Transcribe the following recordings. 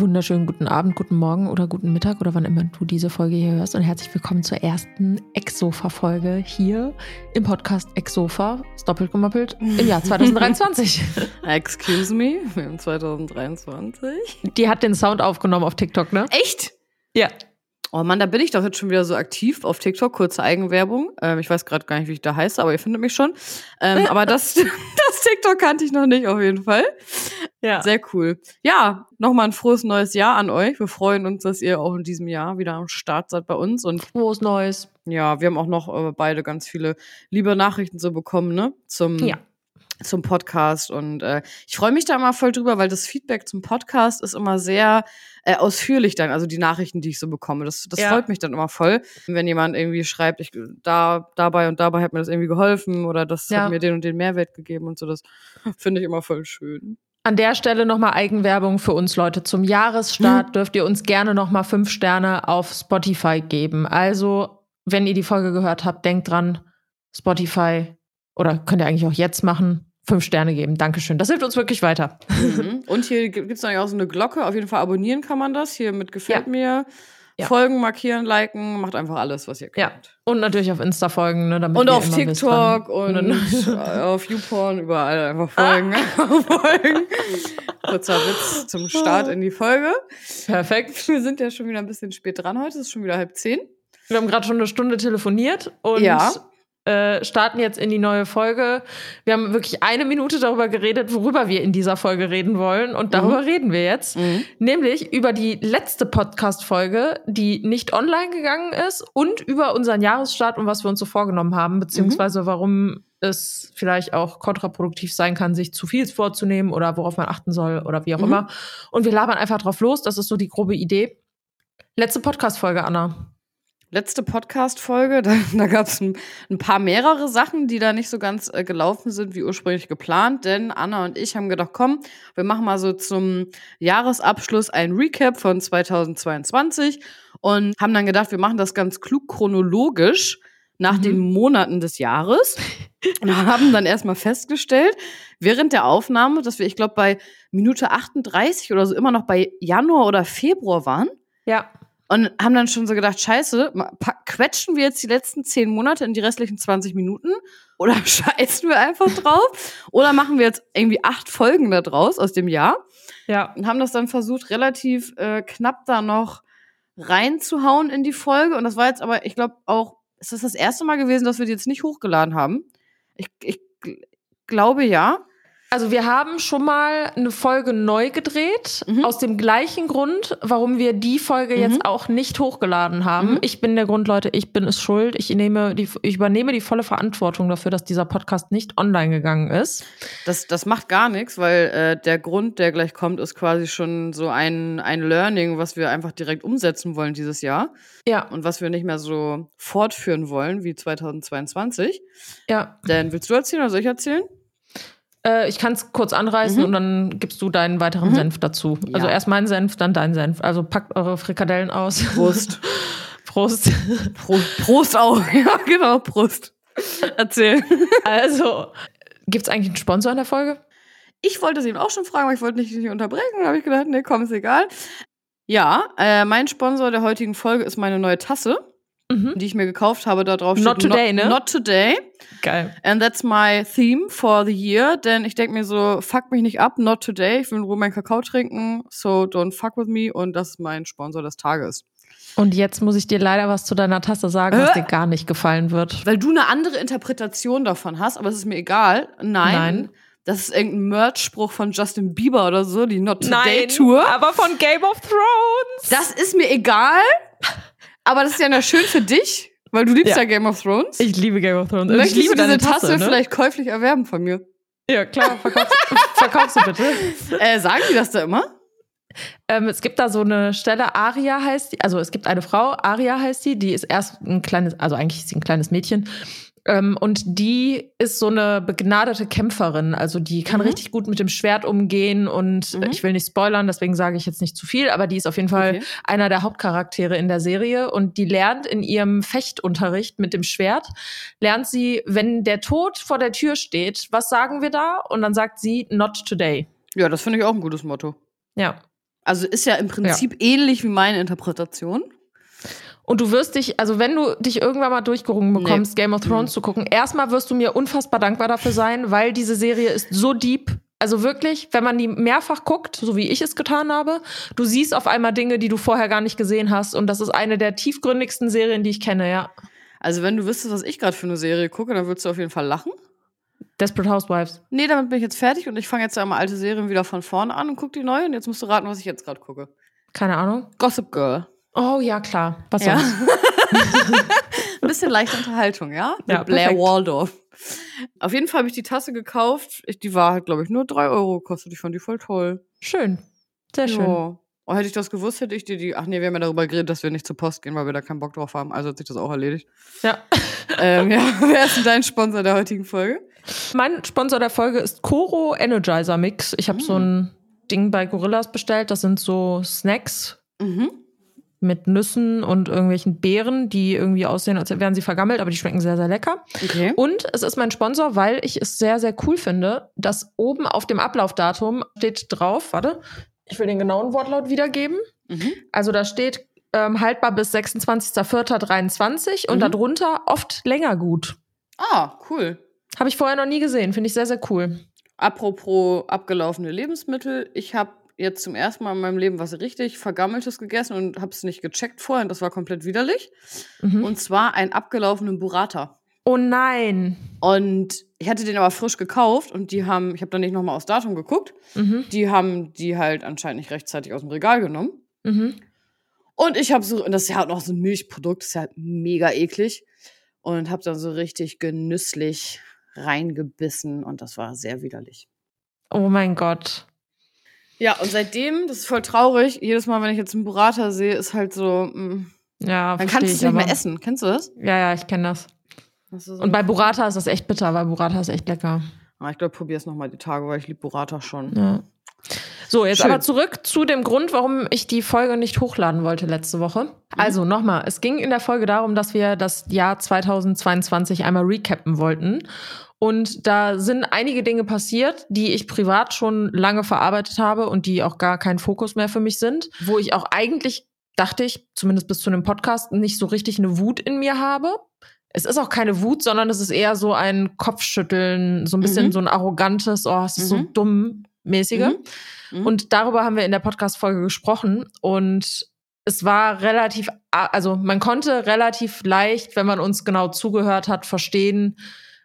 Wunderschönen guten Abend, guten Morgen oder guten Mittag oder wann immer du diese Folge hier hörst und herzlich willkommen zur ersten Exofa-Folge hier im Podcast Exofa, ist doppelt gemoppelt, im Jahr 2023. Excuse me, wir haben 2023. Die hat den Sound aufgenommen auf TikTok, ne? Echt? Ja. Oh Mann, da bin ich doch jetzt schon wieder so aktiv auf TikTok, kurze Eigenwerbung. Ähm, ich weiß gerade gar nicht, wie ich da heiße, aber ihr findet mich schon. Ähm, aber das, das TikTok kannte ich noch nicht auf jeden Fall. Ja. Sehr cool. Ja, nochmal ein frohes neues Jahr an euch. Wir freuen uns, dass ihr auch in diesem Jahr wieder am Start seid bei uns. Und frohes Neues. Ja, wir haben auch noch äh, beide ganz viele liebe Nachrichten so bekommen, ne? Zum ja zum Podcast und äh, ich freue mich da immer voll drüber, weil das Feedback zum Podcast ist immer sehr äh, ausführlich dann, also die Nachrichten, die ich so bekomme. Das, das ja. freut mich dann immer voll, wenn jemand irgendwie schreibt, ich da dabei und dabei hat mir das irgendwie geholfen oder das ja. hat mir den und den Mehrwert gegeben und so. Das finde ich immer voll schön. An der Stelle nochmal Eigenwerbung für uns Leute. Zum Jahresstart mhm. dürft ihr uns gerne nochmal fünf Sterne auf Spotify geben. Also, wenn ihr die Folge gehört habt, denkt dran, Spotify oder könnt ihr eigentlich auch jetzt machen, fünf Sterne geben. Dankeschön. Das hilft uns wirklich weiter. Mhm. Und hier gibt es natürlich auch so eine Glocke. Auf jeden Fall abonnieren kann man das. Hier mit gefällt ja. mir. Ja. Folgen, markieren, liken, macht einfach alles, was ihr könnt. Ja. Und natürlich auf Insta folgen, ne, damit Und auf TikTok wisst, und auf YouPorn, überall einfach folgen. Ah. folgen. Kurzer Witz zum Start in die Folge. Perfekt. Wir sind ja schon wieder ein bisschen spät dran heute. Es ist schon wieder halb zehn. Wir haben gerade schon eine Stunde telefoniert und ja. Äh, starten jetzt in die neue Folge. Wir haben wirklich eine Minute darüber geredet, worüber wir in dieser Folge reden wollen. Und darüber mhm. reden wir jetzt. Mhm. Nämlich über die letzte Podcast-Folge, die nicht online gegangen ist und über unseren Jahresstart und was wir uns so vorgenommen haben, beziehungsweise mhm. warum es vielleicht auch kontraproduktiv sein kann, sich zu viel vorzunehmen oder worauf man achten soll oder wie auch mhm. immer. Und wir labern einfach drauf los. Das ist so die grobe Idee. Letzte Podcast-Folge, Anna letzte Podcast-Folge, da, da gab es ein, ein, paar mehrere Sachen, die da nicht so ganz äh, gelaufen sind wie ursprünglich geplant. Denn Anna und ich haben gedacht, komm, wir machen mal so zum Jahresabschluss ein Recap von 2022 und haben dann gedacht, wir machen das ganz klug chronologisch nach mhm. den Monaten des Jahres und haben dann erstmal festgestellt, während der Aufnahme, dass wir, ich glaube, bei Minute 38 oder so immer noch bei Januar oder Februar waren. Ja und haben dann schon so gedacht, scheiße, quetschen wir jetzt die letzten zehn Monate in die restlichen 20 Minuten oder scheißen wir einfach drauf oder machen wir jetzt irgendwie acht Folgen da draus aus dem Jahr. Ja. Und haben das dann versucht, relativ äh, knapp da noch reinzuhauen in die Folge. Und das war jetzt aber, ich glaube auch, ist das das erste Mal gewesen, dass wir die jetzt nicht hochgeladen haben? Ich, ich glaube ja. Also wir haben schon mal eine Folge neu gedreht, mhm. aus dem gleichen Grund, warum wir die Folge mhm. jetzt auch nicht hochgeladen haben. Mhm. Ich bin der Grund, Leute, ich bin es schuld. Ich, nehme die, ich übernehme die volle Verantwortung dafür, dass dieser Podcast nicht online gegangen ist. Das, das macht gar nichts, weil äh, der Grund, der gleich kommt, ist quasi schon so ein, ein Learning, was wir einfach direkt umsetzen wollen dieses Jahr. Ja. Und was wir nicht mehr so fortführen wollen wie 2022. Ja. Denn willst du erzählen oder soll ich erzählen? Äh, ich kann es kurz anreißen mhm. und dann gibst du deinen weiteren mhm. Senf dazu. Ja. Also erst mein Senf, dann dein Senf. Also packt eure Frikadellen aus. Prost. Prost. Pro Prost auch. Ja, genau, Prost. Erzähl. Also, gibt es eigentlich einen Sponsor in der Folge? Ich wollte sie ihn auch schon fragen, aber ich wollte nicht, nicht unterbrechen. Da habe ich gedacht, nee, komm, ist egal. Ja, äh, mein Sponsor der heutigen Folge ist meine neue Tasse mhm. die ich mir gekauft habe. Da drauf Not steht, today, not, ne? Not today. Geil. And that's my theme for the year. Denn ich denke mir so, fuck mich nicht ab, not today. Ich will nur meinen Kakao trinken. So don't fuck with me. Und das ist mein Sponsor des Tages. Und jetzt muss ich dir leider was zu deiner Tasse sagen, was äh, dir gar nicht gefallen wird. Weil du eine andere Interpretation davon hast, aber es ist mir egal. Nein. Nein. Das ist irgendein Merch-Spruch von Justin Bieber oder so, die Not Today Nein, Tour. Aber von Game of Thrones. Das ist mir egal. Aber das ist ja schön für dich, weil du liebst ja, ja Game of Thrones. Ich liebe Game of Thrones. Möchtest ich liebe du diese Tasse, Tasse ne? vielleicht käuflich erwerben von mir? Ja, klar, verkaufst, verkaufst du bitte. Äh, sagen die das da immer? Ähm, es gibt da so eine Stelle, Aria heißt die, also es gibt eine Frau, Aria heißt die, die ist erst ein kleines, also eigentlich ist sie ein kleines Mädchen und die ist so eine begnadete Kämpferin. Also die kann mhm. richtig gut mit dem Schwert umgehen und mhm. ich will nicht spoilern, deswegen sage ich jetzt nicht zu viel, aber die ist auf jeden Fall okay. einer der Hauptcharaktere in der Serie und die lernt in ihrem Fechtunterricht mit dem Schwert, lernt sie, wenn der Tod vor der Tür steht, was sagen wir da? Und dann sagt sie, not today. Ja, das finde ich auch ein gutes Motto. Ja. Also ist ja im Prinzip ja. ähnlich wie meine Interpretation. Und du wirst dich, also wenn du dich irgendwann mal durchgerungen bekommst, nee. Game of Thrones mhm. zu gucken, erstmal wirst du mir unfassbar dankbar dafür sein, weil diese Serie ist so deep. Also wirklich, wenn man die mehrfach guckt, so wie ich es getan habe, du siehst auf einmal Dinge, die du vorher gar nicht gesehen hast. Und das ist eine der tiefgründigsten Serien, die ich kenne, ja. Also wenn du wüsstest, was ich gerade für eine Serie gucke, dann würdest du auf jeden Fall lachen. Desperate Housewives. Nee, damit bin ich jetzt fertig und ich fange jetzt einmal alte Serien wieder von vorne an und gucke die neu. Und jetzt musst du raten, was ich jetzt gerade gucke. Keine Ahnung. Gossip Girl. Oh ja, klar. Was ja. sonst? Ein bisschen leichte Unterhaltung, ja? Mit ja, Blair perfekt. Waldorf. Auf jeden Fall habe ich die Tasse gekauft. Ich, die war halt, glaube ich, nur drei Euro gekostet. Ich fand die voll toll. Schön. Sehr schön. Ja. Oh, hätte ich das gewusst, hätte ich dir die. Ach nee, wir haben ja darüber geredet, dass wir nicht zur Post gehen, weil wir da keinen Bock drauf haben. Also hat sich das auch erledigt. Ja. ähm, ja, wer ist denn dein Sponsor der heutigen Folge? Mein Sponsor der Folge ist Koro Energizer Mix. Ich habe mm. so ein Ding bei Gorillas bestellt. Das sind so Snacks. Mhm mit Nüssen und irgendwelchen Beeren, die irgendwie aussehen, als wären sie vergammelt, aber die schmecken sehr, sehr lecker. Okay. Und es ist mein Sponsor, weil ich es sehr, sehr cool finde, dass oben auf dem Ablaufdatum steht drauf, warte, ich will den genauen Wortlaut wiedergeben. Mhm. Also da steht ähm, haltbar bis 26.04.23 und mhm. darunter oft länger gut. Ah, cool. Habe ich vorher noch nie gesehen, finde ich sehr, sehr cool. Apropos abgelaufene Lebensmittel, ich habe jetzt zum ersten Mal in meinem Leben was richtig Vergammeltes gegessen und habe es nicht gecheckt vorher und das war komplett widerlich. Mhm. Und zwar einen abgelaufenen Burrata. Oh nein. Und ich hatte den aber frisch gekauft und die haben, ich habe da nicht nochmal aufs Datum geguckt, mhm. die haben die halt anscheinend nicht rechtzeitig aus dem Regal genommen. Mhm. Und ich habe so, und das ist ja halt noch so ein Milchprodukt, das ist ja halt mega eklig. Und habe dann so richtig genüsslich reingebissen und das war sehr widerlich. Oh mein Gott. Ja, und seitdem, das ist voll traurig, jedes Mal, wenn ich jetzt einen Burrata sehe, ist halt so, mh, mm, ja, dann kannst du es nicht mehr essen. Kennst du das? Ja, ja, ich kenne das. das so und bei Burrata ist das echt bitter, weil Burrata ist echt lecker. Ah, ich glaube, probier es nochmal die Tage, weil ich liebe Burrata schon. Ja. So, jetzt Schön. aber zurück zu dem Grund, warum ich die Folge nicht hochladen wollte letzte Woche. Mhm. Also nochmal, es ging in der Folge darum, dass wir das Jahr 2022 einmal recappen wollten. Und da sind einige Dinge passiert, die ich privat schon lange verarbeitet habe und die auch gar kein Fokus mehr für mich sind, wo ich auch eigentlich dachte ich, zumindest bis zu einem Podcast, nicht so richtig eine Wut in mir habe. Es ist auch keine Wut, sondern es ist eher so ein Kopfschütteln, so ein bisschen mhm. so ein arrogantes, oh, es ist mhm. so dumm mäßige. Mhm. mhm. Und darüber haben wir in der Podcast-Folge gesprochen und es war relativ, also man konnte relativ leicht, wenn man uns genau zugehört hat, verstehen,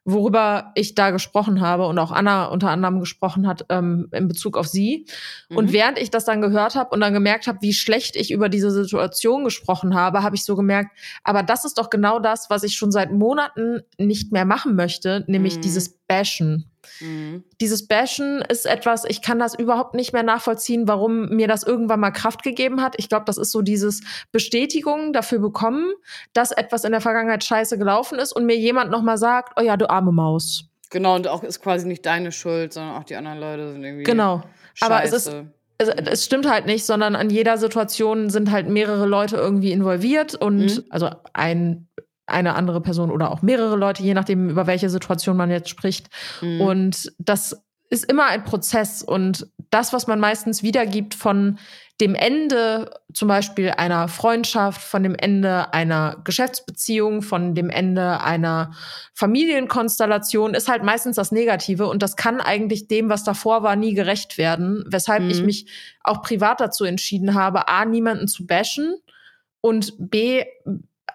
worüber ich da gesprochen habe und auch Anna unter anderem gesprochen hat ähm, in Bezug auf sie. Mhm. Und während ich das dann gehört habe und dann gemerkt habe, wie schlecht ich über diese Situation gesprochen habe, habe ich so gemerkt, aber das ist doch genau das, was ich schon seit Monaten nicht mehr machen möchte, nämlich mhm. dieses Bashen. Mhm. Dieses Bashen ist etwas, ich kann das überhaupt nicht mehr nachvollziehen, warum mir das irgendwann mal Kraft gegeben hat. Ich glaube, das ist so dieses Bestätigung dafür bekommen, dass etwas in der Vergangenheit scheiße gelaufen ist und mir jemand nochmal sagt, oh ja, du arme Maus. Genau, und auch ist quasi nicht deine Schuld, sondern auch die anderen Leute sind irgendwie. Genau. Scheiße. Aber es ist. Es, es stimmt halt nicht, sondern an jeder Situation sind halt mehrere Leute irgendwie involviert und mhm. also ein eine andere Person oder auch mehrere Leute, je nachdem, über welche Situation man jetzt spricht. Mhm. Und das ist immer ein Prozess und das, was man meistens wiedergibt von dem Ende zum Beispiel einer Freundschaft, von dem Ende einer Geschäftsbeziehung, von dem Ende einer Familienkonstellation, ist halt meistens das Negative und das kann eigentlich dem, was davor war, nie gerecht werden, weshalb mhm. ich mich auch privat dazu entschieden habe, a, niemanden zu bashen und b,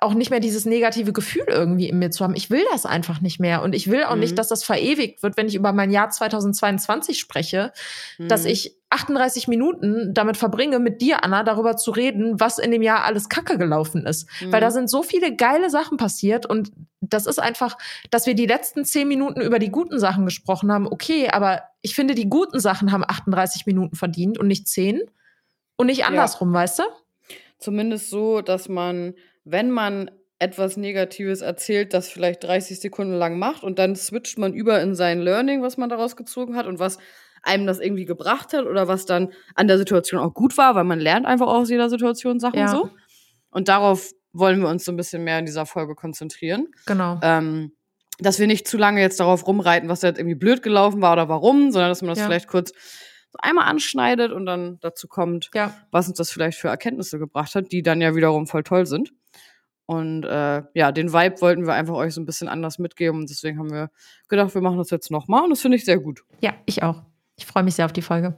auch nicht mehr dieses negative Gefühl irgendwie in mir zu haben. Ich will das einfach nicht mehr. Und ich will auch mhm. nicht, dass das verewigt wird, wenn ich über mein Jahr 2022 spreche, mhm. dass ich 38 Minuten damit verbringe, mit dir, Anna, darüber zu reden, was in dem Jahr alles Kacke gelaufen ist. Mhm. Weil da sind so viele geile Sachen passiert und das ist einfach, dass wir die letzten zehn Minuten über die guten Sachen gesprochen haben. Okay, aber ich finde, die guten Sachen haben 38 Minuten verdient und nicht zehn. Und nicht andersrum, ja. weißt du? Zumindest so, dass man wenn man etwas Negatives erzählt, das vielleicht 30 Sekunden lang macht und dann switcht man über in sein Learning, was man daraus gezogen hat und was einem das irgendwie gebracht hat oder was dann an der Situation auch gut war, weil man lernt einfach aus jeder Situation Sachen ja. so. Und darauf wollen wir uns so ein bisschen mehr in dieser Folge konzentrieren. Genau. Ähm, dass wir nicht zu lange jetzt darauf rumreiten, was da jetzt irgendwie blöd gelaufen war oder warum, sondern dass man das ja. vielleicht kurz so einmal anschneidet und dann dazu kommt, ja. was uns das vielleicht für Erkenntnisse gebracht hat, die dann ja wiederum voll toll sind. Und äh, ja, den Vibe wollten wir einfach euch so ein bisschen anders mitgeben und deswegen haben wir gedacht, wir machen das jetzt nochmal und das finde ich sehr gut. Ja, ich auch. Ich freue mich sehr auf die Folge.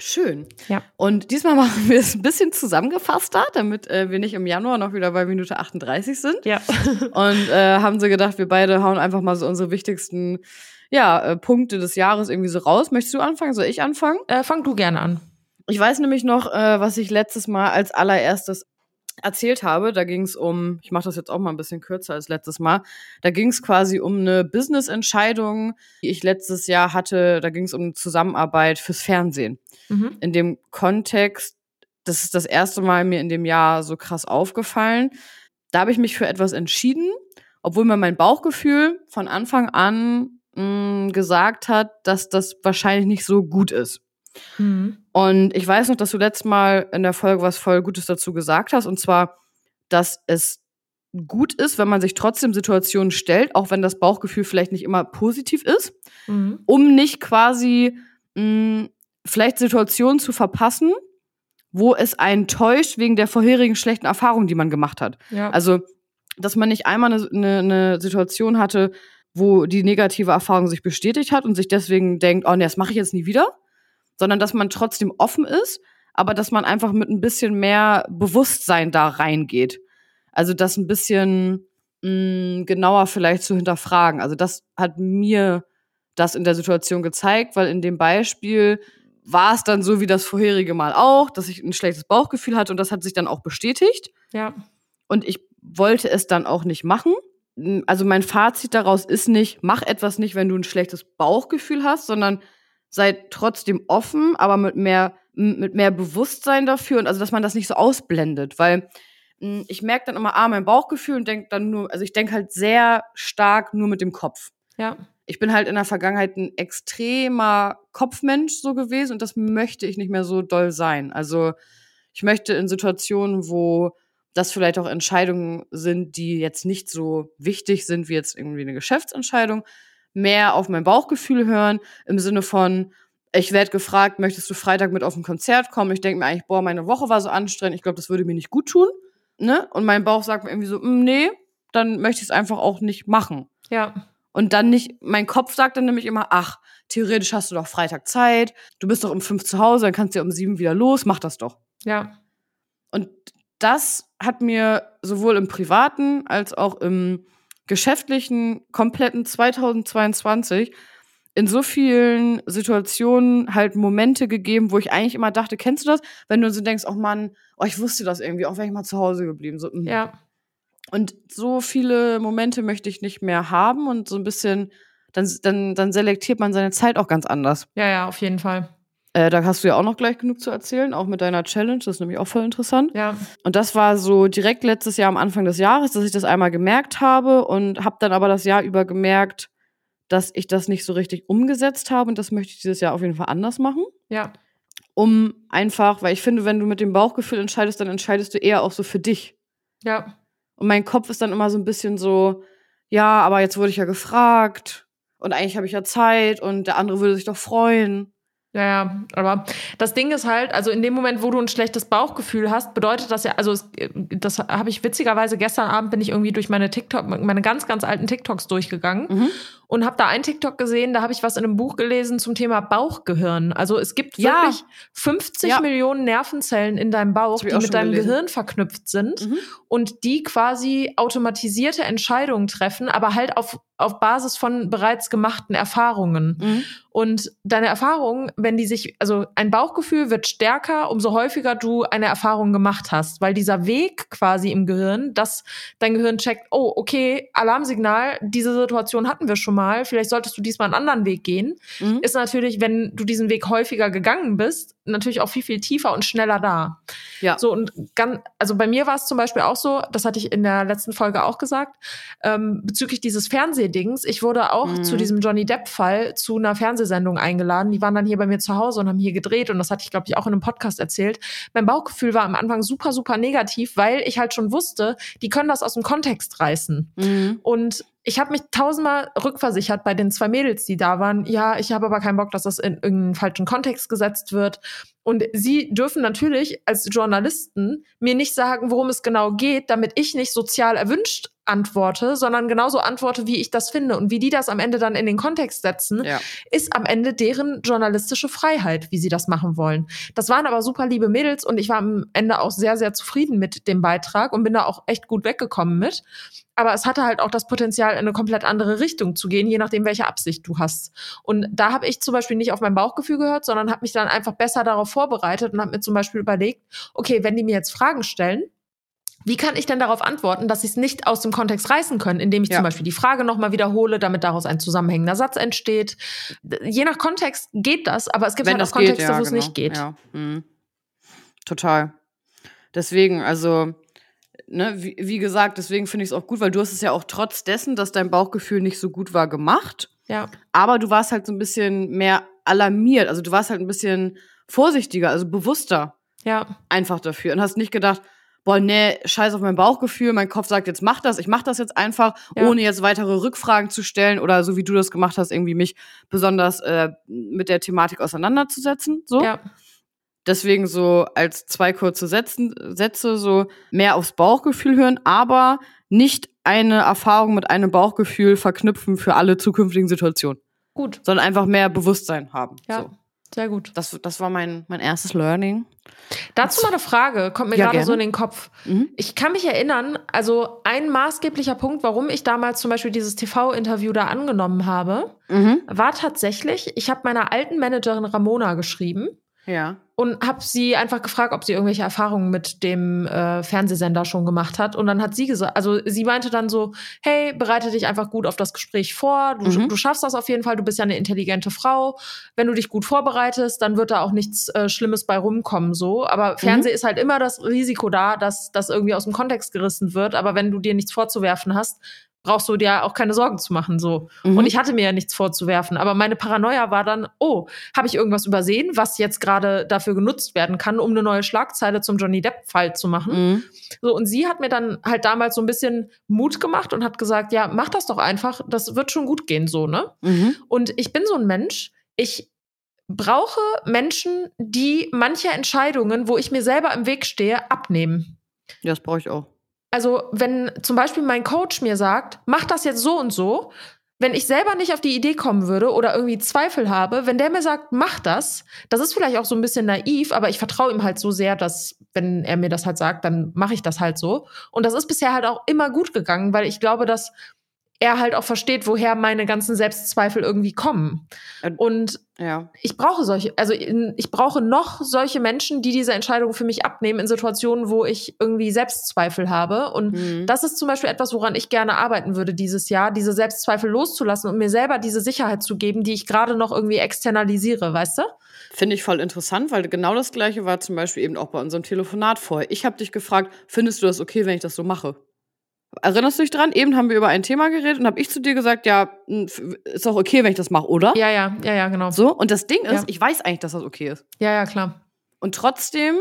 Schön. Ja. Und diesmal machen wir es ein bisschen zusammengefasster, damit äh, wir nicht im Januar noch wieder bei Minute 38 sind. Ja. Und äh, haben so gedacht, wir beide hauen einfach mal so unsere wichtigsten ja, äh, Punkte des Jahres irgendwie so raus. Möchtest du anfangen? Soll ich anfangen? Äh, fang du gerne an. Ich weiß nämlich noch, äh, was ich letztes Mal als allererstes erzählt habe. Da ging es um, ich mache das jetzt auch mal ein bisschen kürzer als letztes Mal, da ging es quasi um eine Business-Entscheidung, die ich letztes Jahr hatte. Da ging es um eine Zusammenarbeit fürs Fernsehen. Mhm. In dem Kontext, das ist das erste Mal mir in dem Jahr so krass aufgefallen. Da habe ich mich für etwas entschieden, obwohl mir mein Bauchgefühl von Anfang an mh, gesagt hat, dass das wahrscheinlich nicht so gut ist. Mhm. Und ich weiß noch, dass du letztes Mal in der Folge was voll Gutes dazu gesagt hast, und zwar, dass es gut ist, wenn man sich trotzdem Situationen stellt, auch wenn das Bauchgefühl vielleicht nicht immer positiv ist, Mhm. um nicht quasi mh, vielleicht Situationen zu verpassen, wo es einen täuscht wegen der vorherigen schlechten Erfahrung, die man gemacht hat. Ja. Also, dass man nicht einmal eine, eine, eine Situation hatte, wo die negative Erfahrung sich bestätigt hat und sich deswegen denkt, oh nee, das mache ich jetzt nie wieder, sondern dass man trotzdem offen ist, aber dass man einfach mit ein bisschen mehr Bewusstsein da reingeht. Also das ein bisschen mh, genauer vielleicht zu hinterfragen. Also das hat mir das in der Situation gezeigt, weil in dem Beispiel war es dann so wie das vorherige Mal auch, dass ich ein schlechtes Bauchgefühl hatte und das hat sich dann auch bestätigt. ja. Und ich wollte es dann auch nicht machen. Also mein Fazit daraus ist nicht, mach etwas nicht, wenn du ein schlechtes Bauchgefühl hast, sondern sei trotzdem offen, aber mit mehr, mit mehr Bewusstsein dafür und also, dass man das nicht so ausblendet, weil mh, ich merke dann immer, ah, mein Bauchgefühl und denke dann nur, also ich denke halt sehr stark nur mit dem Kopf. Ja. Ich bin halt in der Vergangenheit ein extremer Kopfmensch so gewesen und das möchte ich nicht mehr so doll sein. Also ich möchte in Situationen, wo das vielleicht auch Entscheidungen sind, die jetzt nicht so wichtig sind wie jetzt irgendwie eine Geschäftsentscheidung, mehr auf mein Bauchgefühl hören, im Sinne von, ich werde gefragt, möchtest du Freitag mit auf ein Konzert kommen? Ich denke mir eigentlich, boah, meine Woche war so anstrengend, ich glaube, das würde mir nicht gut tun. Ne? Und mein Bauch sagt mir irgendwie so, "Mm, nee, dann möchte ich es einfach auch nicht machen. Ja. Und dann nicht, mein Kopf sagt dann nämlich immer, ach, theoretisch hast du doch Freitag Zeit, du bist doch um fünf zu Hause, dann kannst du ja um sieben wieder los, mach das doch. Ja. Und das hat mir sowohl im privaten als auch im geschäftlichen kompletten 2022 in so vielen Situationen halt Momente gegeben, wo ich eigentlich immer dachte, kennst du das? Wenn du so denkst, oh Mann, oh, ich wusste das irgendwie, auch wäre ich mal zu Hause geblieben. So, mm. Ja. Und so viele Momente möchte ich nicht mehr haben und so ein bisschen, dann, dann, dann selektiert man seine Zeit auch ganz anders. Ja, ja, auf jeden Fall. Äh, da hast du ja auch noch gleich genug zu erzählen, auch mit deiner Challenge, das ist nämlich auch voll interessant. Ja. Und das war so direkt letztes Jahr am Anfang des Jahres, dass ich das einmal gemerkt habe und habe dann aber das Jahr über gemerkt, dass ich das nicht so richtig umgesetzt habe und das möchte ich dieses Jahr auf jeden Fall anders machen. Ja. Um einfach, weil ich finde, wenn du mit dem Bauchgefühl entscheidest, dann entscheidest du eher auch so für dich. Ja. Und mein Kopf ist dann immer so ein bisschen so, ja, aber jetzt wurde ich ja gefragt und eigentlich habe ich ja Zeit und der andere würde sich doch freuen. Ja, aber das Ding ist halt, also in dem Moment, wo du ein schlechtes Bauchgefühl hast, bedeutet das ja, also es, das habe ich witzigerweise gestern Abend bin ich irgendwie durch meine TikTok, meine ganz, ganz alten TikToks durchgegangen Mhm. Und habe da einen TikTok gesehen, da habe ich was in einem Buch gelesen zum Thema Bauchgehirn. Also es gibt Ja. wirklich 50 Ja. Millionen Nervenzellen in deinem Bauch, die mit deinem gelesen. Gehirn verknüpft sind Mhm. und die quasi automatisierte Entscheidungen treffen, aber halt auf, auf Basis von bereits gemachten Erfahrungen. Mhm. Und deine Erfahrungen, wenn die sich, also ein Bauchgefühl wird stärker, umso häufiger du eine Erfahrung gemacht hast, weil dieser Weg quasi im Gehirn, dass dein Gehirn checkt, oh, okay, Alarmsignal, diese Situation hatten wir schon mal, vielleicht solltest du diesmal einen anderen Weg gehen, Mhm. ist natürlich, wenn du diesen Weg häufiger gegangen bist, natürlich auch viel, viel tiefer und schneller da. Ja. So und ganz, also bei mir war es zum Beispiel auch so, das hatte ich in der letzten Folge auch gesagt, ähm, bezüglich dieses Fernsehdings. Ich wurde auch Mhm. zu diesem Johnny Depp-Fall zu einer Fernsehsendung eingeladen. Die waren dann hier bei mir zu Hause und haben hier gedreht und das hatte ich, glaube ich, auch in einem Podcast erzählt. Mein Bauchgefühl war am Anfang super, super negativ, weil ich halt schon wusste, die können das aus dem Kontext reißen. Mhm. Und ich habe mich tausendmal rückversichert bei den zwei Mädels, die da waren. Ja, ich habe aber keinen Bock, dass das in irgendeinen falschen Kontext gesetzt wird. Und sie dürfen natürlich als Journalisten mir nicht sagen, worum es genau geht, damit ich nicht sozial erwünscht antworte, sondern genauso antworte, wie ich das finde. Und wie die das am Ende dann in den Kontext setzen, ja. ist am Ende deren journalistische Freiheit, wie sie das machen wollen. Das waren aber super liebe Mädels und ich war am Ende auch sehr, sehr zufrieden mit dem Beitrag und bin da auch echt gut weggekommen mit. Aber es hatte halt auch das Potenzial, in eine komplett andere Richtung zu gehen, je nachdem, welche Absicht du hast. Und da habe ich zum Beispiel nicht auf mein Bauchgefühl gehört, sondern habe mich dann einfach besser darauf vorbereitet und habe mir zum Beispiel überlegt, okay, wenn die mir jetzt Fragen stellen, wie kann ich denn darauf antworten, dass sie es nicht aus dem Kontext reißen können, indem ich ja. zum Beispiel die Frage nochmal wiederhole, damit daraus ein zusammenhängender Satz entsteht? Je nach Kontext geht das, aber es gibt Wenn halt auch Kontexte, ja, wo es genau. nicht geht. Ja. Mhm. Total. Deswegen, also, ne, wie, wie gesagt, deswegen finde ich es auch gut, weil du hast es ja auch trotz dessen, dass dein Bauchgefühl nicht so gut war, gemacht. Ja. Aber du warst halt so ein bisschen mehr alarmiert. Also du warst halt ein bisschen vorsichtiger, also bewusster. Ja. Einfach dafür. Und hast nicht gedacht, boah, nee, scheiß auf mein Bauchgefühl, mein Kopf sagt, jetzt mach das, ich mach das jetzt einfach, ja. ohne jetzt weitere Rückfragen zu stellen oder so wie du das gemacht hast, irgendwie mich besonders äh, mit der Thematik auseinanderzusetzen. So. Ja. Deswegen so als zwei kurze Sätzen, Sätze so mehr aufs Bauchgefühl hören, aber nicht eine Erfahrung mit einem Bauchgefühl verknüpfen für alle zukünftigen Situationen. Gut. Sondern einfach mehr Bewusstsein haben. Ja. So. Sehr gut. Das, das war mein, mein erstes Learning. Dazu mal eine Frage, kommt mir ja, gerade so in den Kopf. Mhm. Ich kann mich erinnern, also ein maßgeblicher Punkt, warum ich damals zum Beispiel dieses TV-Interview da angenommen habe, mhm. war tatsächlich, ich habe meiner alten Managerin Ramona geschrieben. Ja und habe sie einfach gefragt, ob sie irgendwelche Erfahrungen mit dem äh, Fernsehsender schon gemacht hat. Und dann hat sie gesagt, also sie meinte dann so, hey, bereite dich einfach gut auf das Gespräch vor. Du, mhm. du schaffst das auf jeden Fall. Du bist ja eine intelligente Frau. Wenn du dich gut vorbereitest, dann wird da auch nichts äh, Schlimmes bei rumkommen. So, aber Fernsehen mhm. ist halt immer das Risiko da, dass das irgendwie aus dem Kontext gerissen wird. Aber wenn du dir nichts vorzuwerfen hast, brauchst du dir auch keine Sorgen zu machen so. Mhm. Und ich hatte mir ja nichts vorzuwerfen, aber meine Paranoia war dann, oh, habe ich irgendwas übersehen, was jetzt gerade dafür genutzt werden kann, um eine neue Schlagzeile zum Johnny Depp Fall zu machen. Mhm. So und sie hat mir dann halt damals so ein bisschen Mut gemacht und hat gesagt, ja, mach das doch einfach, das wird schon gut gehen so, ne? Mhm. Und ich bin so ein Mensch, ich brauche Menschen, die manche Entscheidungen, wo ich mir selber im Weg stehe, abnehmen. Ja, das brauche ich auch also wenn zum Beispiel mein Coach mir sagt, mach das jetzt so und so, wenn ich selber nicht auf die Idee kommen würde oder irgendwie Zweifel habe, wenn der mir sagt, mach das, das ist vielleicht auch so ein bisschen naiv, aber ich vertraue ihm halt so sehr, dass wenn er mir das halt sagt, dann mache ich das halt so. Und das ist bisher halt auch immer gut gegangen, weil ich glaube, dass er halt auch versteht, woher meine ganzen Selbstzweifel irgendwie kommen. Und ja. ich brauche solche, also ich brauche noch solche Menschen, die diese Entscheidung für mich abnehmen in Situationen, wo ich irgendwie Selbstzweifel habe. Und mhm. das ist zum Beispiel etwas, woran ich gerne arbeiten würde dieses Jahr, diese Selbstzweifel loszulassen und mir selber diese Sicherheit zu geben, die ich gerade noch irgendwie externalisiere, weißt du? Finde ich voll interessant, weil genau das Gleiche war zum Beispiel eben auch bei unserem Telefonat vorher. Ich habe dich gefragt, findest du das okay, wenn ich das so mache? Erinnerst du dich dran? Eben haben wir über ein Thema geredet und habe ich zu dir gesagt, ja, ist doch okay, wenn ich das mache, oder? Ja, ja, ja, ja, genau. So, und das Ding ist, ja. ich weiß eigentlich, dass das okay ist. Ja, ja, klar. Und trotzdem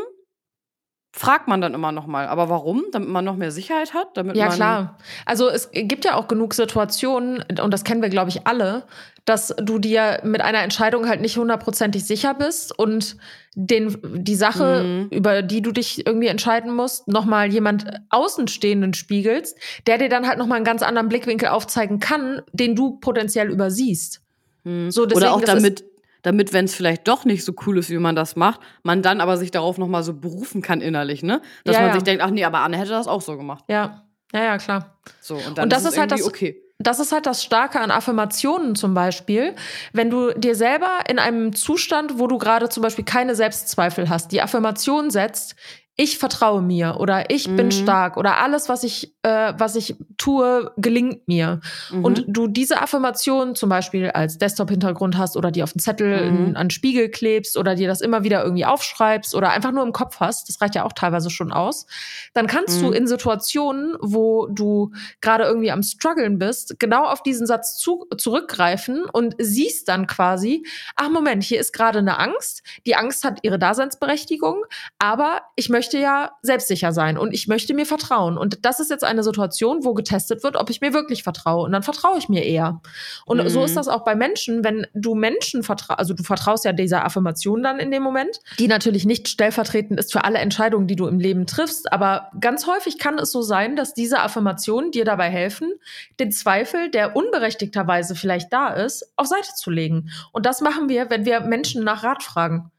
fragt man dann immer noch mal. Aber warum? Damit man noch mehr Sicherheit hat? Damit ja, klar. Also es gibt ja auch genug Situationen, und das kennen wir, glaube ich, alle, dass du dir mit einer Entscheidung halt nicht hundertprozentig sicher bist und den, die Sache, mhm. über die du dich irgendwie entscheiden musst, nochmal jemand Außenstehenden spiegelst, der dir dann halt nochmal einen ganz anderen Blickwinkel aufzeigen kann, den du potenziell übersiehst. Mhm. So, deswegen, Oder auch damit, damit, wenn es vielleicht doch nicht so cool ist, wie man das macht, man dann aber sich darauf nochmal so berufen kann innerlich, ne? Dass ja, man ja. sich denkt, ach nee, aber Anne hätte das auch so gemacht. Ja, ja, ja, klar. So, und dann und das ist, ist halt das, okay das ist halt das Starke an Affirmationen zum Beispiel. Wenn du dir selber in einem Zustand, wo du gerade zum Beispiel keine Selbstzweifel hast, die Affirmation setzt, ich vertraue mir oder ich mhm. bin stark oder alles, was ich, äh, was ich tue, gelingt mir. Mhm. Und du diese Affirmation zum Beispiel als Desktop-Hintergrund hast oder die auf den Zettel mhm. in, an Spiegel klebst oder dir das immer wieder irgendwie aufschreibst oder einfach nur im Kopf hast, das reicht ja auch teilweise schon aus, dann kannst du mhm. in Situationen, wo du gerade irgendwie am struggeln bist, genau auf diesen Satz zu, zurückgreifen und siehst dann quasi, ach Moment, hier ist gerade eine Angst. Die Angst hat ihre Daseinsberechtigung, aber ich möchte möchte ja selbstsicher sein und ich möchte mir vertrauen. Und das ist jetzt eine Situation, wo getestet wird, ob ich mir wirklich vertraue. Und dann vertraue ich mir eher. Und mhm. so ist das auch bei Menschen, wenn du Menschen vertraust, also du vertraust ja dieser Affirmation dann in dem Moment, die natürlich nicht stellvertretend ist für alle Entscheidungen, die du im Leben triffst. Aber ganz häufig kann es so sein, dass diese Affirmationen dir dabei helfen, den Zweifel, der unberechtigterweise vielleicht da ist, auf Seite zu legen. Und das machen wir, wenn wir Menschen nach Rat fragen.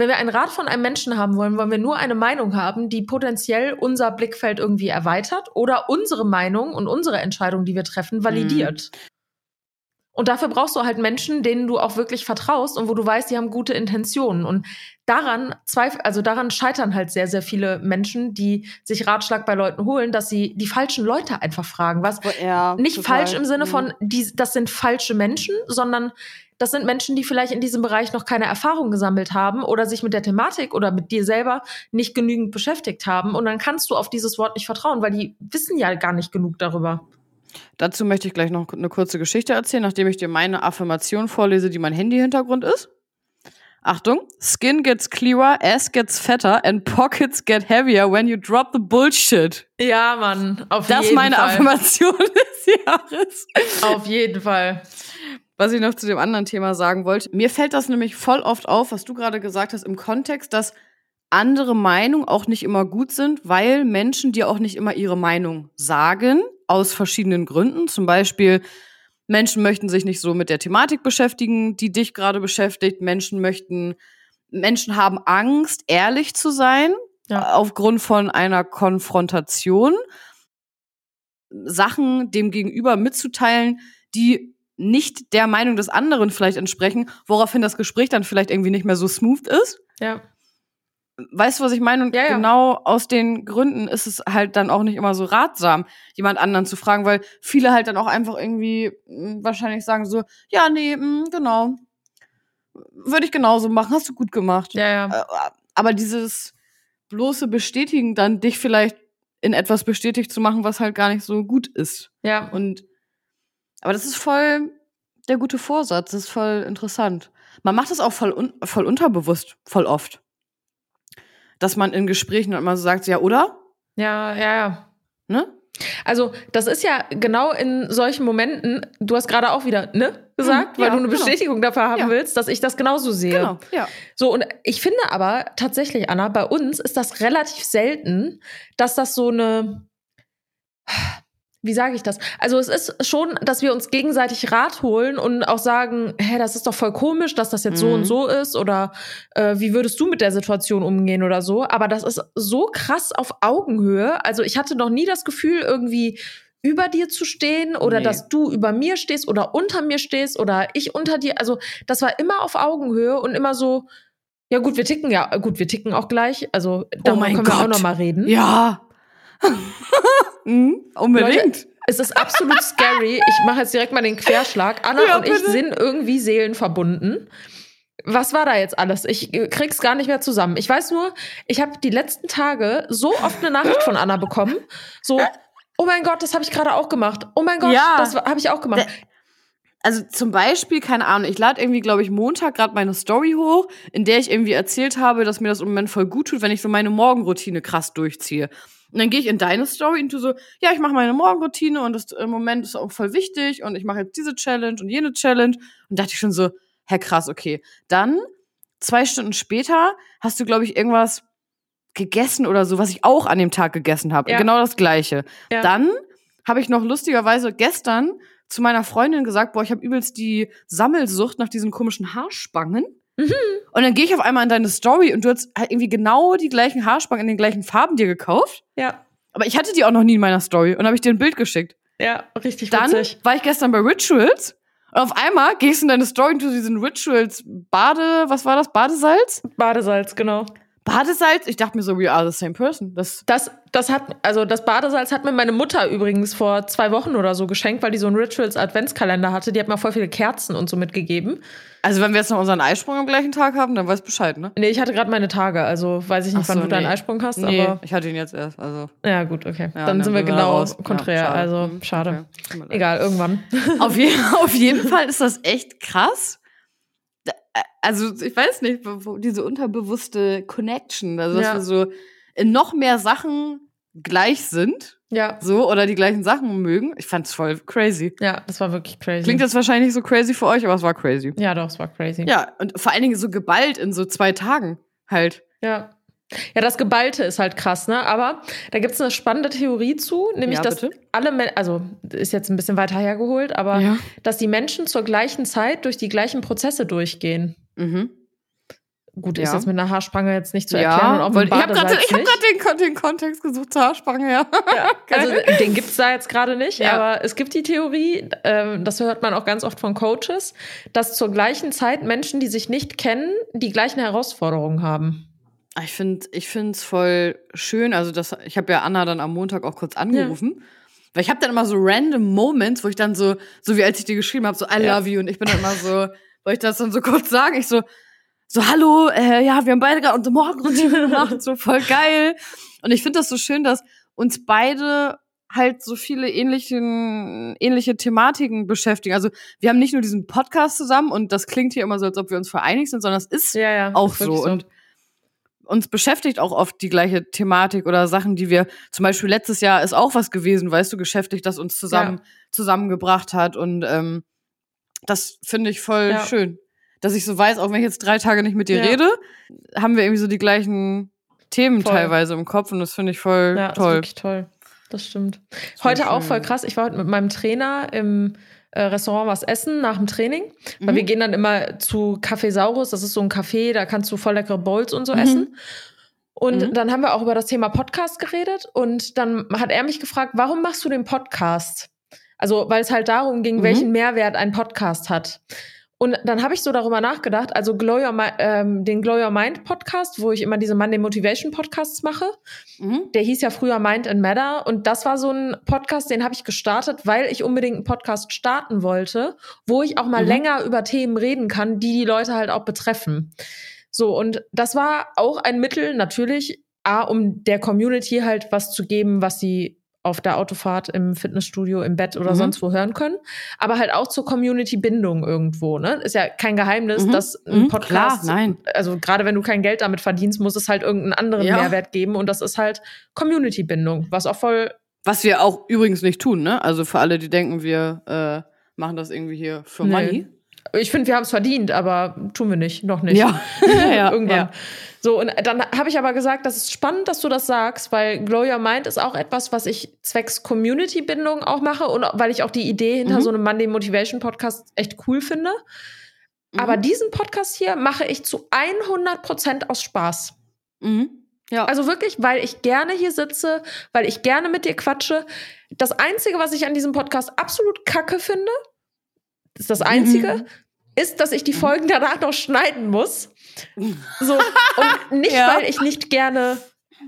Wenn wir einen Rat von einem Menschen haben wollen, wollen wir nur eine Meinung haben, die potenziell unser Blickfeld irgendwie erweitert oder unsere Meinung und unsere Entscheidung, die wir treffen, validiert. Und dafür brauchst du halt Menschen, denen du auch wirklich vertraust und wo du weißt, die haben gute Intentionen. Und daran zweifel, also daran scheitern halt sehr, sehr viele Menschen, die sich Ratschlag bei Leuten holen, dass sie die falschen Leute einfach fragen. Was ja, nicht total. falsch im Sinne von, mhm. die, das sind falsche Menschen, sondern das sind Menschen, die vielleicht in diesem Bereich noch keine Erfahrung gesammelt haben oder sich mit der Thematik oder mit dir selber nicht genügend beschäftigt haben. Und dann kannst du auf dieses Wort nicht vertrauen, weil die wissen ja gar nicht genug darüber. Dazu möchte ich gleich noch eine kurze Geschichte erzählen, nachdem ich dir meine Affirmation vorlese, die mein Handy-Hintergrund ist. Achtung, Skin gets clearer, ass gets fatter and pockets get heavier when you drop the bullshit. Ja, Mann, auf das jeden Fall. Das ist meine Affirmation des Jahres. Auf jeden Fall was ich noch zu dem anderen Thema sagen wollte. Mir fällt das nämlich voll oft auf, was du gerade gesagt hast, im Kontext, dass andere Meinungen auch nicht immer gut sind, weil Menschen dir auch nicht immer ihre Meinung sagen, aus verschiedenen Gründen. Zum Beispiel, Menschen möchten sich nicht so mit der Thematik beschäftigen, die dich gerade beschäftigt. Menschen möchten, Menschen haben Angst, ehrlich zu sein, ja. aufgrund von einer Konfrontation. Sachen dem Gegenüber mitzuteilen, die nicht der Meinung des anderen vielleicht entsprechen, woraufhin das Gespräch dann vielleicht irgendwie nicht mehr so smooth ist. Ja. Weißt du, was ich meine? Und ja, ja. genau aus den Gründen ist es halt dann auch nicht immer so ratsam, jemand anderen zu fragen, weil viele halt dann auch einfach irgendwie mh, hm, wahrscheinlich sagen so, ja, nee, mh, hm, genau. Würde ich genauso machen, hast du gut gemacht. Ja, ja. Äh, aber dieses bloße Bestätigen, dann dich vielleicht in etwas bestätigt zu machen, was halt gar nicht so gut ist. Ja. Und aber das ist voll der gute Vorsatz. Das ist voll interessant. Man macht das auch voll, un voll unterbewusst, voll oft. Dass man in Gesprächen immer so sagt, ja, oder? Ja, ja, ja. Ne? Also, das ist ja genau in solchen Momenten, du hast gerade auch wieder, ne, gesagt, weil ja, du eine genau. Bestätigung dafür haben ja. willst, dass ich das genauso sehe. Genau, ja. So, und ich finde aber tatsächlich, Anna, bei uns ist das relativ selten, dass das so eine, wie sage ich das? Also es ist schon, dass wir uns gegenseitig Rat holen und auch sagen, hä, das ist doch voll komisch, dass das jetzt mhm. so und mhm. so ist oder äh, wie würdest du mit der Situation umgehen oder so. Aber das ist so krass auf Augenhöhe. Also ich hatte noch nie das Gefühl, irgendwie über dir zu stehen oder nee. dass du über mir stehst oder unter mir stehst oder ich unter dir. Also das war immer auf Augenhöhe und immer so, ja gut, wir ticken ja, gut, wir ticken auch gleich. Also darüber oh können Gott. wir auch noch mal reden. Ja. mhm, unbedingt. Leute, es ist absolut scary. Ich mache jetzt direkt mal den Querschlag. Anna ja, und ich sind irgendwie seelenverbunden. Was war da jetzt alles? Ich krieg's gar nicht mehr zusammen. Ich weiß nur, ich habe die letzten Tage so oft eine Nachricht von Anna bekommen. So, oh mein Gott, das habe ich gerade auch gemacht. Oh mein Gott, ja, das habe ich auch gemacht. Also zum Beispiel, keine Ahnung, ich lade irgendwie, glaube ich, Montag gerade meine Story hoch, in der ich irgendwie erzählt habe, dass mir das im Moment voll gut tut, wenn ich so meine Morgenroutine krass durchziehe. Und dann gehe ich in deine Story und du so, ja, ich mache meine Morgenroutine und das im Moment ist auch voll wichtig und ich mache jetzt diese Challenge und jene Challenge. Und dachte ich schon so, hä, krass, okay. Dann, zwei Stunden später, hast du, glaube ich, irgendwas gegessen oder so, was ich auch an dem Tag gegessen habe. Ja. Genau das Gleiche. Ja. Dann habe ich noch lustigerweise gestern zu meiner Freundin gesagt, boah, ich habe übelst die Sammelsucht nach diesen komischen Haarspangen. Mhm. Und dann gehe ich auf einmal in deine Story und du hast halt irgendwie genau die gleichen Haarspangen in den gleichen Farben dir gekauft. Ja. Aber ich hatte die auch noch nie in meiner Story und habe ich dir ein Bild geschickt. Ja, richtig Dann witzig. war ich gestern bei Rituals und auf einmal gehst du in deine Story und du diesen Rituals Bade, was war das? Badesalz? Badesalz, genau. Badesalz? Ich dachte mir so, we are the same person. Das, das, das hat, also das Badesalz hat mir meine Mutter übrigens vor zwei Wochen oder so geschenkt, weil die so einen Rituals Adventskalender hatte. Die hat mir voll viele Kerzen und so mitgegeben. Also wenn wir jetzt noch unseren Eisprung am gleichen Tag haben, dann weißt Bescheid, ne? Nee, ich hatte gerade meine Tage, also weiß ich nicht, so, wann du nee. deinen Eisprung hast, nee, aber. ich hatte ihn jetzt erst, also. Ja, gut, okay. Ja, dann sind wir genau konträr, ja, schade. also hm, schade. Okay. Egal, irgendwann. Auf, je auf jeden Fall ist das echt krass. Also, ich weiß nicht, wo, diese unterbewusste Connection, also dass ja. wir so in noch mehr Sachen gleich sind. Ja. So, oder die gleichen Sachen mögen. Ich fand's voll crazy. Ja, das war wirklich crazy. Klingt jetzt wahrscheinlich nicht so crazy für euch, aber es war crazy. Ja, doch, es war crazy. Ja, und vor allen Dingen so geballt in so zwei Tagen halt. Ja. Ja, das Geballte ist halt krass, ne? Aber da gibt es eine spannende Theorie zu, nämlich, Ja, dass bitte. alle, Men also ist jetzt ein bisschen weiter hergeholt, aber Ja. dass die Menschen zur gleichen Zeit durch die gleichen Prozesse durchgehen. Mhm. Gut, ist Ja. jetzt mit einer Haarspange jetzt nicht zu erklären. auf weil ich habe gerade hab den, den Kontext gesucht zur Haarspange, ja. Ja, also den gibt's da jetzt gerade nicht, Ja. aber es gibt die Theorie, ähm, das hört man auch ganz oft von Coaches, dass zur gleichen Zeit Menschen, die sich nicht kennen, die gleichen Herausforderungen haben. Ah, Ich finde ich find's voll schön. Also, das, ich habe ja Anna dann am Montag auch kurz angerufen. Weil ich habe dann immer so random Moments, wo ich dann so, so wie als ich dir geschrieben habe, so I Ja. love you. Und ich bin dann immer so, wollte ich das dann so kurz sagen? Ich so, so, hallo, äh, ja, wir haben beide gerade unsere Morgenroutine gemacht, so voll geil. Und ich finde das so schön, dass uns beide halt so viele ähnlichen, ähnliche Thematiken beschäftigen. Also wir haben nicht nur diesen Podcast zusammen und das klingt hier immer so, als ob wir uns vereinigt sind, sondern es ist Ja, ja. auch ist wirklich so. Und uns beschäftigt auch oft die gleiche Thematik oder Sachen, die wir, zum Beispiel letztes Jahr ist auch was gewesen, weißt du, geschäftlich, das uns zusammen, zusammengebracht hat. Und ähm, das finde ich voll Ja. schön. Dass ich so weiß, auch wenn ich jetzt drei Tage nicht mit dir Ja. rede, haben wir irgendwie so die gleichen Themen Voll. teilweise im Kopf und das finde ich voll Ja, toll. wirklich toll. Das stimmt. voll Heute auch voll krass. Ich war heute mit meinem Trainer im äh, Restaurant was essen nach dem Training. Weil Mhm. wir gehen dann immer zu Cafesaurus. Das ist so ein Café, da kannst du voll leckere Bowls und so Mhm. essen. Und Mhm. dann haben wir auch über das Thema Podcast geredet. Und dann hat er mich gefragt, warum machst du den Podcast? Also, weil es halt darum ging, Mhm. welchen Mehrwert ein Podcast hat. Und dann habe ich so darüber nachgedacht, also Glow Your Mi- ähm, den Glow Your Mind Podcast, wo ich immer diese Monday Motivation Podcasts mache, Mhm. der hieß ja früher Mind and Matter und das war so ein Podcast, den habe ich gestartet, weil ich unbedingt einen Podcast starten wollte, wo ich auch mal Mhm. länger über Themen reden kann, die die Leute halt auch betreffen. So und das war auch ein Mittel natürlich, a um der Community halt was zu geben, was sie auf der Autofahrt im Fitnessstudio, im Bett oder Mhm. sonst wo hören können, aber halt auch zur Community-Bindung irgendwo. Ne? Ist ja kein Geheimnis, Mhm. dass ein Mhm, Podcast Klar, nein. also gerade wenn du kein Geld damit verdienst, muss es halt irgendeinen anderen Ja. Mehrwert geben und das ist halt Community-Bindung, was auch voll Was wir auch übrigens nicht tun, ne? Also für alle, die denken, wir äh, machen das irgendwie hier für Nee. Money. Ich finde, wir haben es verdient, aber tun wir nicht, noch nicht. Ja. ja, Irgendwann. Ja. So, und dann habe ich aber gesagt, das ist spannend, dass du das sagst, weil Glow Your Mind ist auch etwas, was ich zwecks Community-Bindung auch mache und weil ich auch die Idee hinter Mhm. so einem Monday Motivation Podcast echt cool finde. Aber Mhm. diesen Podcast hier mache ich zu 100 Prozent aus Spaß. Mhm. Ja. Also wirklich, weil ich gerne hier sitze, weil ich gerne mit dir quatsche. Das Einzige, was ich an diesem Podcast absolut kacke finde, ist das Einzige, Mhm. ist, dass ich die Folgen danach noch schneiden muss. So, und nicht, Ja. weil ich nicht gerne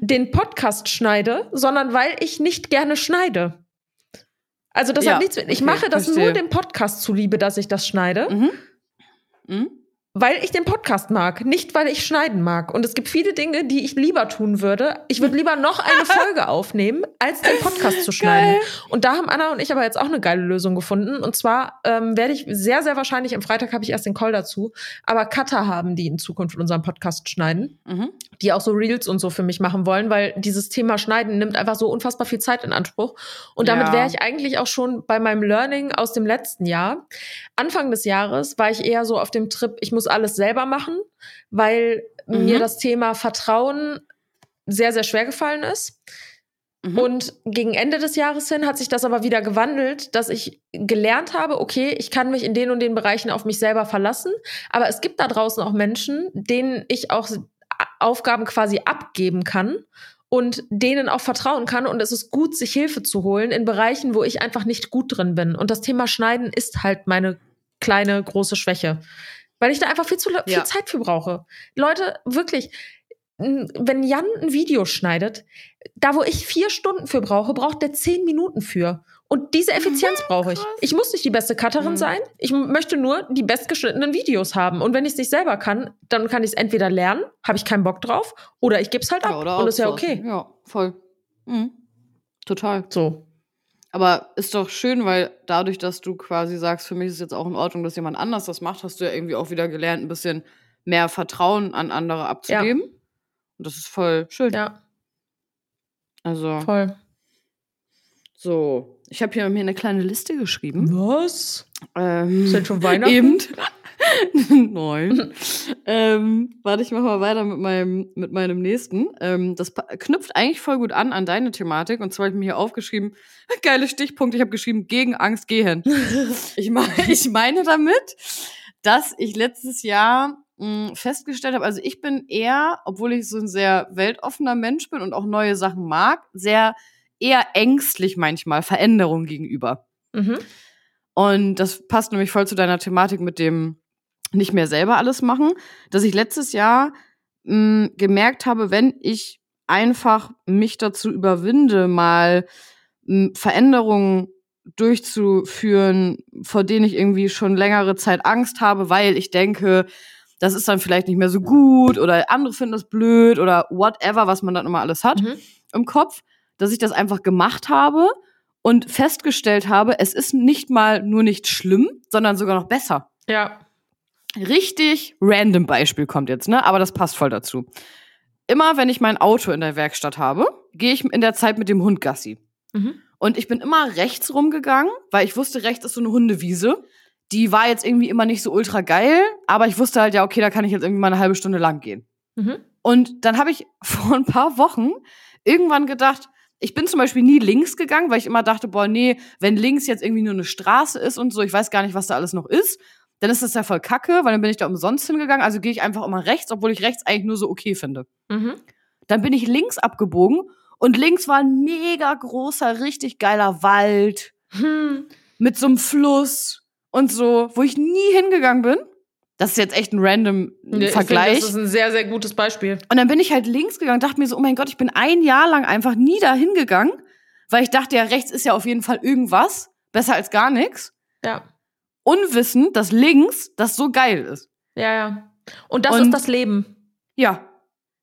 den Podcast schneide, sondern weil ich nicht gerne schneide. Also das Ja, hat nichts mit. Ich okay, mache das verstehe. nur dem Podcast zuliebe, dass ich das schneide. Mhm. Mhm. Weil ich den Podcast mag, nicht weil ich schneiden mag. Und es gibt viele Dinge, die ich lieber tun würde. Ich würde lieber noch eine Folge aufnehmen, als den Podcast zu schneiden. Geil. Und da haben Anna und ich aber jetzt auch eine geile Lösung gefunden. Und zwar ähm, werde ich sehr, sehr wahrscheinlich, am Freitag habe ich erst den Call dazu, aber Cutter haben, die in Zukunft unseren Podcast schneiden, Mhm. Die auch so Reels und so für mich machen wollen, weil dieses Thema Schneiden nimmt einfach so unfassbar viel Zeit in Anspruch. Und damit Ja. wäre ich eigentlich auch schon bei meinem Learning aus dem letzten Jahr. Anfang des Jahres war ich eher so auf dem Trip, ich muss alles selber machen, weil Mhm. mir das Thema Vertrauen sehr, sehr schwer gefallen ist. Mhm. Und gegen Ende des Jahres hin hat sich das aber wieder gewandelt, dass ich gelernt habe, okay, ich kann mich in den und den Bereichen auf mich selber verlassen, aber es gibt da draußen auch Menschen, denen ich auch Aufgaben quasi abgeben kann und denen auch vertrauen kann und es ist gut, sich Hilfe zu holen in Bereichen, wo ich einfach nicht gut drin bin. Und das Thema Schneiden ist halt meine kleine, große Schwäche. Weil ich da einfach viel zu viel Ja. Zeit für brauche. Leute, wirklich, wenn Jan ein Video schneidet, da wo ich vier Stunden für brauche, braucht der zehn Minuten für. Und diese Effizienz brauche ich. krass. Ich muss nicht die beste Cutterin Mhm. sein. Ich möchte nur die bestgeschnittenen Videos haben. Und wenn ich es nicht selber kann, dann kann ich es entweder lernen, habe ich keinen Bock drauf, oder ich gebe es halt ab. Ja, und ist ja okay. Ja, voll. Mhm. Total. So. Aber ist doch schön, weil dadurch, dass du quasi sagst, für mich ist es jetzt auch in Ordnung, dass jemand anders das macht, hast du ja irgendwie auch wieder gelernt, ein bisschen mehr Vertrauen an andere abzugeben. Und das ist voll schön. Ja. Also. Voll. So, ich habe hier mir eine kleine Liste geschrieben. Was? Ähm, Ist denn schon Weihnachten? Eben. Neun. ähm, warte, ich mach mal weiter mit meinem, mit meinem nächsten. Ähm, das knüpft eigentlich voll gut an an deine Thematik. Und zwar habe ich mir hier aufgeschrieben, geile Stichpunkt, ich habe geschrieben, gegen Angst gehen. ich, meine, ich meine damit, dass ich letztes Jahr mh, festgestellt habe, also ich bin eher, obwohl ich so ein sehr weltoffener Mensch bin und auch neue Sachen mag, sehr eher ängstlich manchmal Veränderungen gegenüber. Mhm. Und das passt nämlich voll zu deiner Thematik mit dem nicht mehr selber alles machen, dass ich letztes Jahr mh, gemerkt habe, wenn ich einfach mich dazu überwinde, mal mh, Veränderungen durchzuführen, vor denen ich irgendwie schon längere Zeit Angst habe, weil ich denke, das ist dann vielleicht nicht mehr so gut oder andere finden das blöd oder whatever, was man dann immer alles hat Mhm. im Kopf, dass ich das einfach gemacht habe und festgestellt habe, es ist nicht mal nur nicht schlimm, sondern sogar noch besser. Ja. Richtig random Beispiel kommt jetzt, ne? Aber das passt voll dazu. Immer wenn ich mein Auto in der Werkstatt habe, gehe ich in der Zeit mit dem Hund Gassi. Mhm. Und ich bin immer rechts rumgegangen, weil ich wusste, rechts ist so eine Hundewiese. Die war jetzt irgendwie immer nicht so ultra geil, aber ich wusste halt, ja, okay, da kann ich jetzt irgendwie mal eine halbe Stunde lang gehen. Mhm. Und dann habe ich vor ein paar Wochen irgendwann gedacht, ich bin zum Beispiel nie links gegangen, weil ich immer dachte, boah, nee, wenn links jetzt irgendwie nur eine Straße ist und so, ich weiß gar nicht, was da alles noch ist, dann ist das ja voll kacke, weil dann bin ich da umsonst hingegangen. Also gehe ich einfach immer rechts, obwohl ich rechts eigentlich nur so okay finde. Mhm. Dann bin ich links abgebogen und links war ein mega großer, richtig geiler Wald Hm. mit so einem Fluss und so, wo ich nie hingegangen bin. Das ist jetzt echt ein random Nee, ich Vergleich. Finde, das ist ein sehr, sehr gutes Beispiel. Und dann bin ich halt links gegangen, dachte mir so, oh mein Gott, ich bin ein Jahr lang einfach nie da hingegangen, weil ich dachte, ja, rechts ist ja auf jeden Fall irgendwas, besser als gar nichts. Ja. Unwissend, dass links das so geil ist. Ja, ja. Und das Und- ist das Leben. Ja.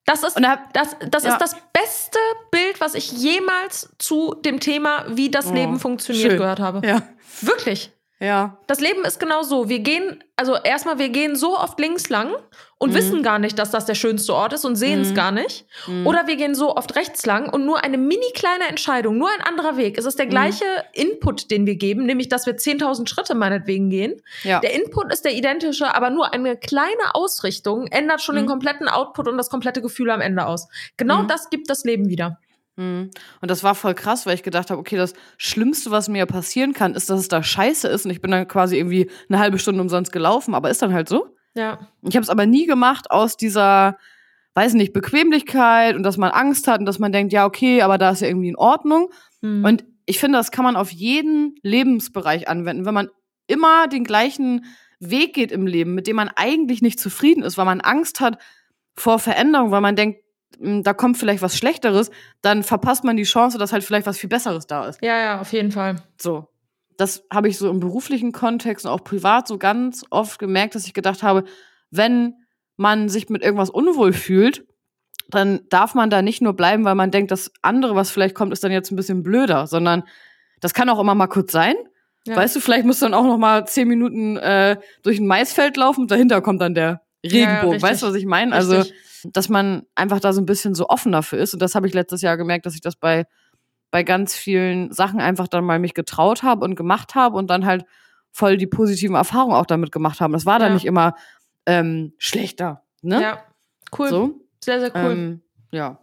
Das ist Und da, Das, das Ja. ist das beste Bild, was ich jemals zu dem Thema, wie das Oh, Leben funktioniert, schön. gehört habe. ja. Wirklich. Ja. Das Leben ist genau so. Wir gehen, also erstmal, wir gehen so oft links lang und Mhm. wissen gar nicht, dass das der schönste Ort ist und sehen es Mhm. gar nicht. Mhm. Oder wir gehen so oft rechts lang und nur eine mini kleine Entscheidung, nur ein anderer Weg. Es ist der Mhm. gleiche Input, den wir geben, nämlich, dass wir 10.000 Schritte meinetwegen gehen. ja. Der Input ist der identische, aber nur eine kleine Ausrichtung ändert schon den Mhm. kompletten Output und das komplette Gefühl am Ende aus. Genau Mhm. das gibt das Leben wieder. Mhm. Und das war voll krass, weil ich gedacht habe, okay, das Schlimmste, was mir passieren kann, ist, dass es da scheiße ist und ich bin dann quasi irgendwie eine halbe Stunde umsonst gelaufen, aber ist dann halt so. Ja. Ich habe es aber nie gemacht aus dieser, weiß nicht, Bequemlichkeit und dass man Angst hat und dass man denkt, ja, okay, aber da ist ja irgendwie in Ordnung. Mhm. Und ich finde, das kann man auf jeden Lebensbereich anwenden. Wenn man immer den gleichen Weg geht im Leben, mit dem man eigentlich nicht zufrieden ist, weil man Angst hat vor Veränderung, weil man denkt, da kommt vielleicht was Schlechteres, dann verpasst man die Chance, dass halt vielleicht was viel Besseres da ist. ja, ja, auf jeden Fall. So. Das habe ich so im beruflichen Kontext und auch privat so ganz oft gemerkt, dass ich gedacht habe, wenn man sich mit irgendwas unwohl fühlt, dann darf man da nicht nur bleiben, weil man denkt, das andere, was vielleicht kommt, ist dann jetzt ein bisschen blöder, sondern das kann auch immer mal kurz sein. Ja. Weißt du, vielleicht musst du dann auch noch mal zehn Minuten äh, durch ein Maisfeld laufen und dahinter kommt dann der Regenbogen. richtig. weißt du, was ich meine? Also. Dass man einfach da so ein bisschen so offen dafür ist. Und das habe ich letztes Jahr gemerkt, dass ich das bei, bei ganz vielen Sachen einfach dann mal mich getraut habe und gemacht habe und dann halt voll die positiven Erfahrungen auch damit gemacht haben. Das war dann Ja. nicht immer ähm, schlechter. Ne? Ja, cool. So. Sehr, sehr cool. Ähm, ja.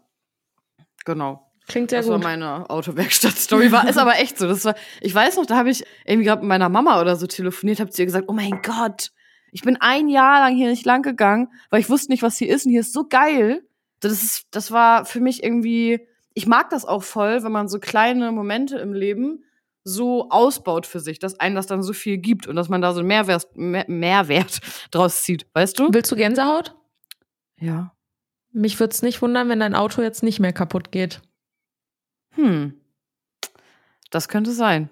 Genau. Klingt sehr das war gut. meine Autowerkstatt-Story. War, ist aber echt so. Das war, ich weiß noch, da habe ich irgendwie gerade mit meiner Mama oder so telefoniert, habe zu ihr gesagt, oh mein Gott, ich bin ein Jahr lang hier nicht lang gegangen, weil ich wusste nicht, was hier ist und hier ist so geil. Das ist, das war für mich irgendwie, ich mag das auch voll, wenn man so kleine Momente im Leben so ausbaut für sich, dass einem das dann so viel gibt und dass man da so einen Mehrwert, mehr, Mehrwert draus zieht, weißt du? Willst du Gänsehaut? Ja. Mich würde es nicht wundern, wenn dein Auto jetzt nicht mehr kaputt geht. Hm. Das könnte sein.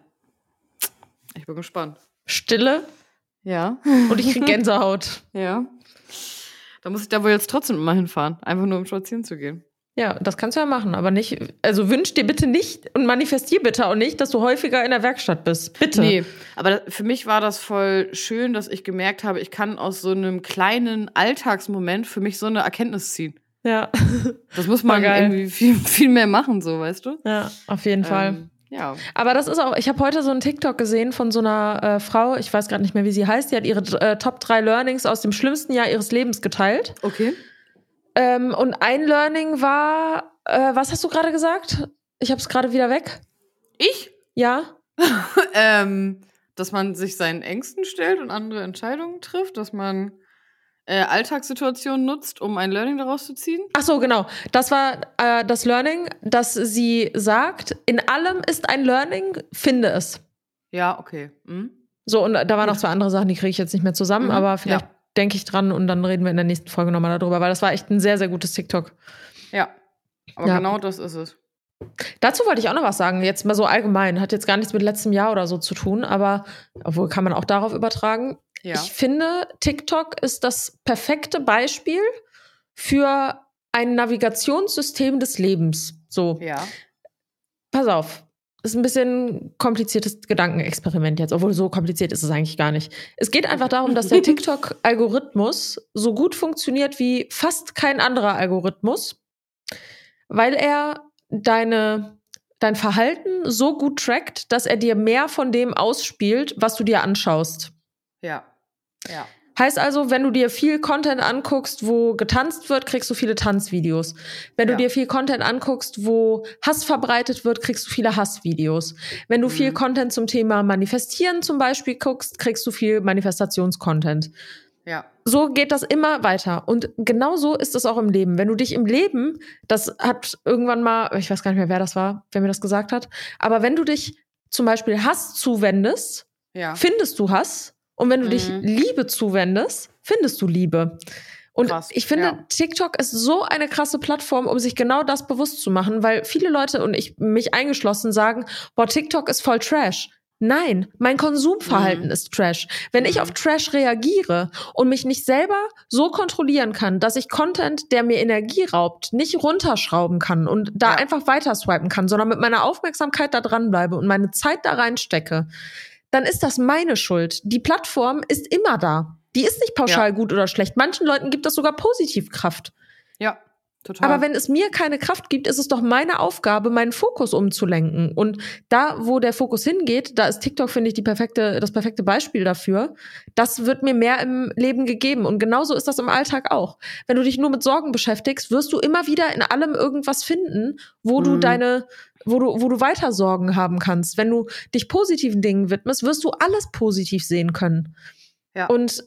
Ich bin gespannt. Stille Ja. und ich krieg Gänsehaut. Ja. Da muss ich da wohl jetzt trotzdem immer hinfahren. Einfach nur um spazieren zu gehen. Ja, das kannst du ja machen, aber nicht, also wünsch dir bitte nicht und manifestier bitte auch nicht, dass du häufiger in der Werkstatt bist. Bitte. Nee, aber für mich war das voll schön, dass ich gemerkt habe, ich kann aus so einem kleinen Alltagsmoment für mich so eine Erkenntnis ziehen. Ja. Das muss man irgendwie viel, viel mehr machen, so, weißt du? Ja, auf jeden Fall. Ja. Aber das ist auch, ich habe heute so einen TikTok gesehen von so einer äh, Frau, ich weiß gerade nicht mehr, wie sie heißt, die hat ihre äh, Top 3 Learnings aus dem schlimmsten Jahr ihres Lebens geteilt. Okay. Ähm, und ein Learning war, äh, was hast du gerade gesagt? Ich habe es gerade wieder weg. Ich? Ja. ähm, dass man sich seinen Ängsten stellt und andere Entscheidungen trifft, dass man äh, Alltagssituationen nutzt, um ein Learning daraus zu ziehen? Ach so, genau. Das war äh, das Learning, dass sie sagt, in allem ist ein Learning, finde es. Ja, okay. Mhm. So, und da waren noch zwei andere Sachen, die kriege ich jetzt nicht mehr zusammen, mhm. aber vielleicht ja. denke ich dran und dann reden wir in der nächsten Folge nochmal darüber, weil das war echt ein sehr, sehr gutes TikTok. Ja, aber ja. genau das ist es. Dazu wollte ich auch noch was sagen, jetzt mal so allgemein, hat jetzt gar nichts mit letztem Jahr oder so zu tun, aber obwohl kann man auch darauf übertragen. Ja. Ich finde, TikTok ist das perfekte Beispiel für ein Navigationssystem des Lebens. So. Ja. Pass auf. Ist ein bisschen kompliziertes Gedankenexperiment jetzt, obwohl so kompliziert ist es eigentlich gar nicht. Es geht einfach darum, dass der TikTok-Algorithmus so gut funktioniert wie fast kein anderer Algorithmus, weil er deine, dein Verhalten so gut trackt, dass er dir mehr von dem ausspielt, was du dir anschaust. Ja. Ja. Heißt also, wenn du dir viel Content anguckst, wo getanzt wird, kriegst du viele Tanzvideos. Wenn ja. du dir viel Content anguckst, wo Hass verbreitet wird, kriegst du viele Hassvideos. Wenn du mhm. viel Content zum Thema Manifestieren zum Beispiel guckst, kriegst du viel Manifestationscontent. Ja. So geht das immer weiter. Und genau so ist es auch im Leben. Wenn du dich im Leben, das hat irgendwann mal, ich weiß gar nicht mehr, wer das war, wer mir das gesagt hat, aber wenn du dich zum Beispiel Hass zuwendest, ja. findest du Hass. Und wenn du mhm. dich Liebe zuwendest, findest du Liebe. Und Krass, ich finde, ja. TikTok ist so eine krasse Plattform, um sich genau das bewusst zu machen, weil viele Leute und ich mich eingeschlossen sagen, boah, TikTok ist voll Trash. Nein, mein Konsumverhalten mhm. ist Trash. Wenn mhm. ich auf Trash reagiere und mich nicht selber so kontrollieren kann, dass ich Content, der mir Energie raubt, nicht runterschrauben kann und da ja. einfach weiter swipen kann, sondern mit meiner Aufmerksamkeit da dran bleibe und meine Zeit da reinstecke, dann ist das meine Schuld. Die Plattform ist immer da. Die ist nicht pauschal ja. gut oder schlecht. Manchen Leuten gibt das sogar Positivkraft. Ja. Total. Aber wenn es mir keine Kraft gibt, ist es doch meine Aufgabe, meinen Fokus umzulenken. Und da, wo der Fokus hingeht, da ist TikTok, finde ich, die perfekte, das perfekte Beispiel dafür. Das wird mir mehr im Leben gegeben. Und genauso ist das im Alltag auch. Wenn du dich nur mit Sorgen beschäftigst, wirst du immer wieder in allem irgendwas finden, wo mhm. du deine, wo du, wo du weiter Sorgen haben kannst. Wenn du dich positiven Dingen widmest, wirst du alles positiv sehen können. Ja. Und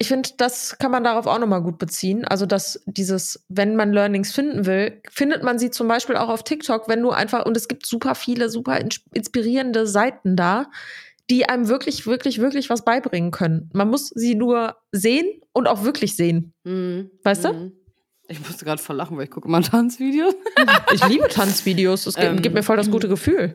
ich finde, das kann man darauf auch nochmal gut beziehen. Also, dass dieses, wenn man Learnings finden will, findet man sie zum Beispiel auch auf TikTok, wenn du einfach, und es gibt super viele, super inspirierende Seiten da, die einem wirklich, wirklich, wirklich was beibringen können. Man muss sie nur sehen und auch wirklich sehen. Mhm. Weißt du? Ich musste gerade verlachen, weil ich gucke immer Tanzvideos. ich liebe Tanzvideos. Das ähm, gibt mir voll das gute Gefühl.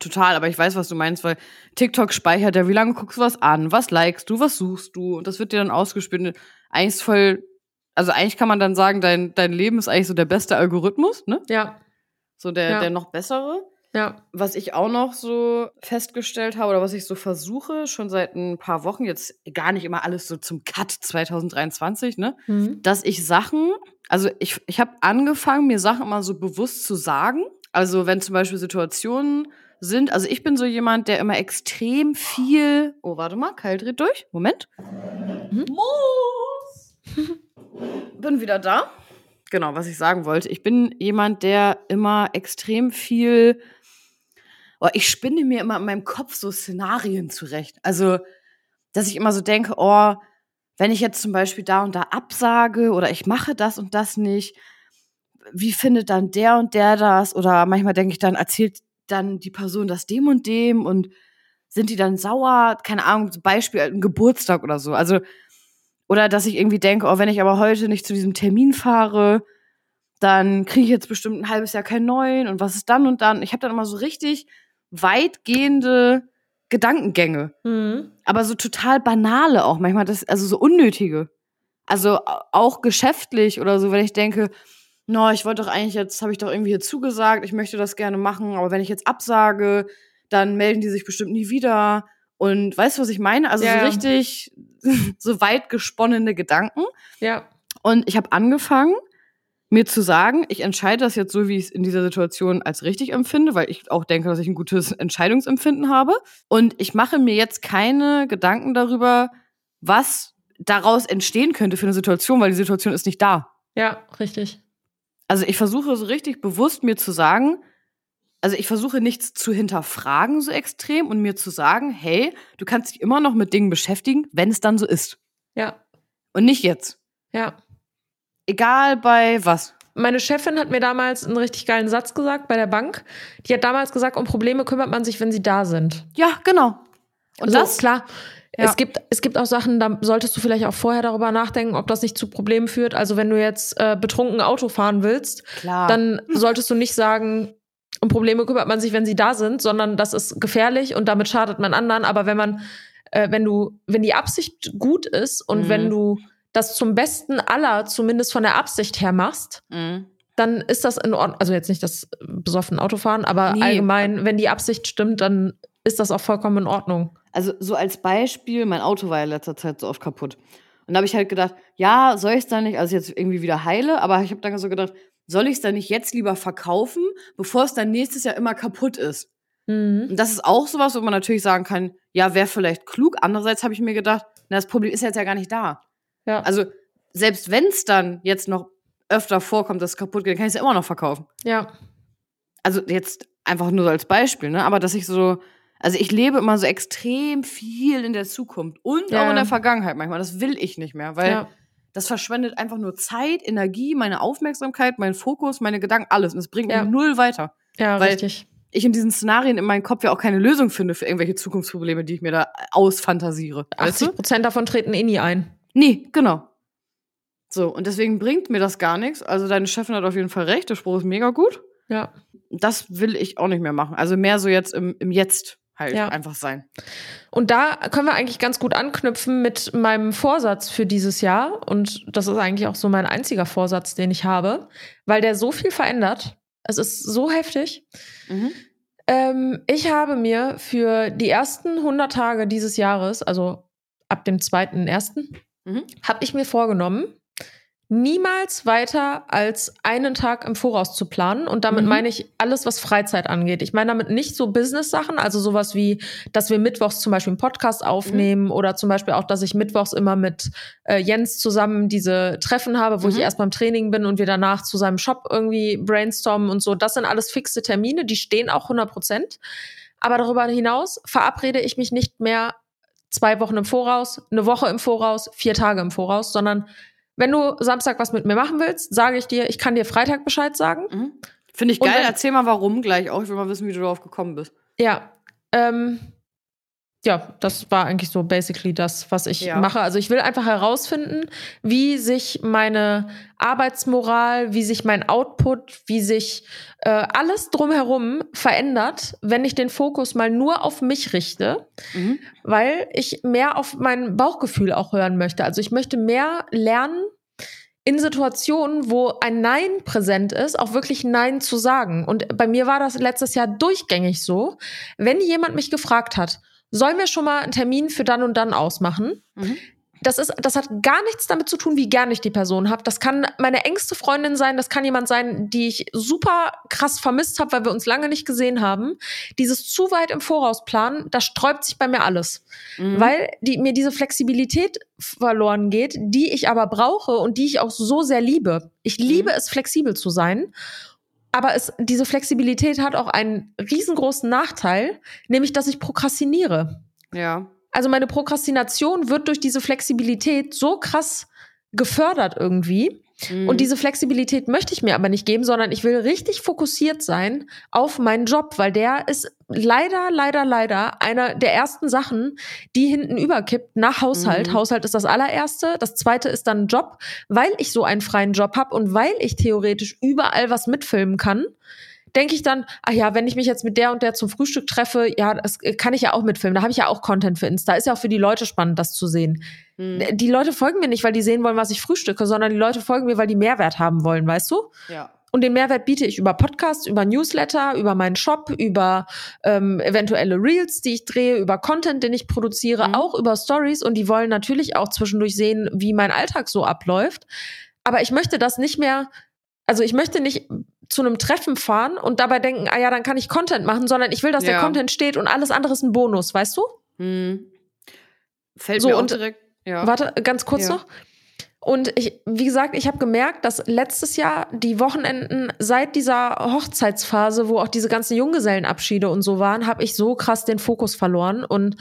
Total, aber ich weiß, was du meinst, weil TikTok speichert ja, wie lange guckst du was an, was likest du, was suchst du und das wird dir dann ausgespielt. Eigentlich ist voll, also eigentlich kann man dann sagen, dein, dein Leben ist eigentlich so der beste Algorithmus, ne? Ja. So der, ja. der noch bessere. Ja. Was ich auch noch so festgestellt habe oder was ich so versuche, schon seit ein paar Wochen, jetzt gar nicht immer alles so zum Cut 2023, ne? Mhm. Dass ich Sachen, also ich, ich habe angefangen, mir Sachen immer so bewusst zu sagen. Also wenn zum Beispiel Situationen sind, also ich bin so jemand, der immer extrem viel. Oh, warte mal, Kyle dreht durch. Moment. Mhm. Moos! bin wieder da. Genau, was ich sagen wollte. Ich bin jemand, der immer extrem viel. Oh, ich spinne mir immer in meinem Kopf so Szenarien zurecht. Also, dass ich immer so denke, oh, wenn ich jetzt zum Beispiel da und da absage oder ich mache das und das nicht, wie findet dann der und der das? Oder manchmal denke ich dann, erzählt dann die Person das dem und dem und sind die dann sauer? Keine Ahnung, zum Beispiel ein Geburtstag oder so. Also, oder dass ich irgendwie denke, oh, wenn ich aber heute nicht zu diesem Termin fahre, dann kriege ich jetzt bestimmt ein halbes Jahr keinen neuen und was ist dann und dann? Ich habe dann immer so richtig weitgehende Gedankengänge. Mhm. Aber so total banale auch manchmal, das, also so unnötige. Also auch geschäftlich oder so, wenn ich denke, no, ich wollte doch eigentlich jetzt, habe ich doch irgendwie hier zugesagt, ich möchte das gerne machen, aber wenn ich jetzt absage, dann melden die sich bestimmt nie wieder. Und weißt du, was ich meine? Also ja. so richtig so weit gesponnene Gedanken. Ja. Und ich habe angefangen, mir zu sagen, ich entscheide das jetzt so, wie ich es in dieser Situation als richtig empfinde, weil ich auch denke, dass ich ein gutes Entscheidungsempfinden habe. Und ich mache mir jetzt keine Gedanken darüber, was daraus entstehen könnte für eine Situation, weil die Situation ist nicht da. Ja, richtig. Also ich versuche so richtig bewusst mir zu sagen, also ich versuche nichts zu hinterfragen so extrem und mir zu sagen, hey, du kannst dich immer noch mit Dingen beschäftigen, wenn es dann so ist. Ja. Und nicht jetzt. Ja. Egal bei was. Meine Chefin hat mir damals einen richtig geilen Satz gesagt bei der Bank. Die hat damals gesagt, um Probleme kümmert man sich, wenn sie da sind. Ja, genau. Und so, das klar. Ja. Es, gibt, es gibt auch Sachen, da solltest du vielleicht auch vorher darüber nachdenken, ob das nicht zu Problemen führt. Also wenn du jetzt äh, betrunken Auto fahren willst, Klar. dann solltest du nicht sagen, um Probleme kümmert man sich, wenn sie da sind, sondern das ist gefährlich und damit schadet man anderen. Aber wenn man, äh, wenn du, wenn die Absicht gut ist und Mhm. wenn du das zum Besten aller, zumindest von der Absicht her machst, Mhm. dann ist das in Ordnung. Also jetzt nicht das besoffene Autofahren, aber Nee. allgemein, wenn die Absicht stimmt, dann ist das auch vollkommen in Ordnung. Also so als Beispiel, mein Auto war ja letzter Zeit so oft kaputt. Und da habe ich halt gedacht, ja, soll ich es dann nicht, also jetzt irgendwie wieder heile, aber ich habe dann so gedacht, soll ich es dann nicht jetzt lieber verkaufen, bevor es dann nächstes Jahr immer kaputt ist? Mhm. Und das ist auch sowas, wo man natürlich sagen kann, ja, wäre vielleicht klug. Andererseits habe ich mir gedacht, na, das Problem ist jetzt ja gar nicht da. Ja. Also selbst wenn es dann jetzt noch öfter vorkommt, dass es kaputt geht, dann kann ich es ja immer noch verkaufen. ja. Also jetzt einfach nur so als Beispiel, ne? Aber dass ich so, also ich lebe immer so extrem viel in der Zukunft und Ja. auch in der Vergangenheit manchmal. Das will ich nicht mehr, weil ja. das verschwendet einfach nur Zeit, Energie, meine Aufmerksamkeit, meinen Fokus, meine Gedanken, alles. Und es bringt Ja. mich null weiter. Ja, Weil- richtig. Ich in diesen Szenarien in meinem Kopf ja auch keine Lösung finde für irgendwelche Zukunftsprobleme, die ich mir da ausfantasiere. Weißt du? 80 Prozent davon treten eh nie ein. Nee, genau. So, und deswegen bringt mir das gar nichts. Also deine Chefin hat auf jeden Fall recht, der Spruch ist mega gut. Ja. Das will ich auch nicht mehr machen. Also mehr so jetzt im, im Jetzt halt Ja. einfach sein. Und da können wir eigentlich ganz gut anknüpfen mit meinem Vorsatz für dieses Jahr. Und das ist eigentlich auch so mein einziger Vorsatz, den ich habe, weil der so viel verändert. Es ist so heftig. Mhm. Ähm, ich habe mir für die ersten 100 Tage dieses Jahres, also ab dem 2.1., Mhm. habe ich mir vorgenommen, niemals weiter als einen Tag im Voraus zu planen. Und damit Mhm. meine ich alles, was Freizeit angeht. Ich meine damit nicht so Business-Sachen, also sowas wie, dass wir mittwochs zum Beispiel einen Podcast Mhm. aufnehmen oder zum Beispiel auch, dass ich mittwochs immer mit äh, Jens zusammen diese Treffen habe, wo ich Mhm. erst beim Training bin und wir danach zu seinem Shop irgendwie brainstormen und so. Das sind alles fixe Termine, die stehen auch 100 Prozent. Aber darüber hinaus verabrede ich mich nicht mehr zwei Wochen im Voraus, eine Woche im Voraus, vier Tage im Voraus, sondern wenn du Samstag was mit mir machen willst, sage ich dir, ich kann dir Freitag Bescheid sagen. Mhm. Finde ich geil. wenn- Erzähl mal warum gleich auch. Ich will mal wissen, wie du darauf gekommen bist. Ja, ähm, ja, das war eigentlich so basically das, was ich Ja. mache. Also ich will einfach herausfinden, wie sich meine Arbeitsmoral, wie sich mein Output, wie sich äh, alles drumherum verändert, wenn ich den Fokus mal nur auf mich richte, Mhm. weil ich mehr auf mein Bauchgefühl auch hören möchte. Also ich möchte mehr lernen, in Situationen, wo ein Nein präsent ist, auch wirklich Nein zu sagen. Und bei mir war das letztes Jahr durchgängig so. Wenn jemand mich gefragt hat, sollen wir schon mal einen Termin für dann und dann ausmachen? Mhm. Das ist, das hat gar nichts damit zu tun, wie gern ich die Person habe. Das kann meine engste Freundin sein, das kann jemand sein, die ich super krass vermisst habe, weil wir uns lange nicht gesehen haben. Dieses zu weit im Voraus planen, da sträubt sich bei mir alles Mhm. weil die, mir diese Flexibilität verloren geht, die ich aber brauche und die ich auch so sehr liebe. Ich liebe es, flexibel zu sein. Aber es, diese Flexibilität hat auch einen riesengroßen Nachteil, nämlich dass ich prokrastiniere. Ja. Also meine Prokrastination wird durch diese Flexibilität so krass gefördert irgendwie. Mhm. Und diese Flexibilität möchte ich mir aber nicht geben, sondern ich will richtig fokussiert sein auf meinen Job, weil der ist leider, leider, leider einer der ersten Sachen, die hinten überkippt nach Haushalt. Mhm. Haushalt ist das allererste. Das zweite ist dann Job, weil ich so einen freien Job habe und weil ich theoretisch überall was mitfilmen kann. Denke ich dann, ach ja, wenn ich mich jetzt mit der und der zum Frühstück treffe, ja, das kann ich ja auch mitfilmen. Da habe ich ja auch Content für Insta. Ist ja auch für die Leute spannend, das zu sehen Mhm. die Leute folgen mir nicht, weil die sehen wollen, was ich frühstücke, sondern die Leute folgen mir, weil die Mehrwert haben wollen, weißt du? Ja. Und den Mehrwert biete ich über Podcasts, über Newsletter, über meinen Shop, über ähm, eventuelle Reels, die ich drehe, über Content, den ich produziere, Mhm. auch über Stories. Und die wollen natürlich auch zwischendurch sehen, wie mein Alltag so abläuft. Aber ich möchte das nicht mehr also ich möchte nicht zu einem Treffen fahren und dabei denken, ah ja, dann kann ich Content machen, sondern ich will, dass ja. der Content steht und alles andere ist ein Bonus, weißt du? Hm. Fällt so, mir auch direkt. Ja. Warte, ganz kurz ja. noch. Und ich, wie gesagt, ich habe gemerkt, dass letztes Jahr die Wochenenden seit dieser Hochzeitsphase, wo auch diese ganzen Junggesellenabschiede und so waren, habe ich so krass den Fokus verloren. Und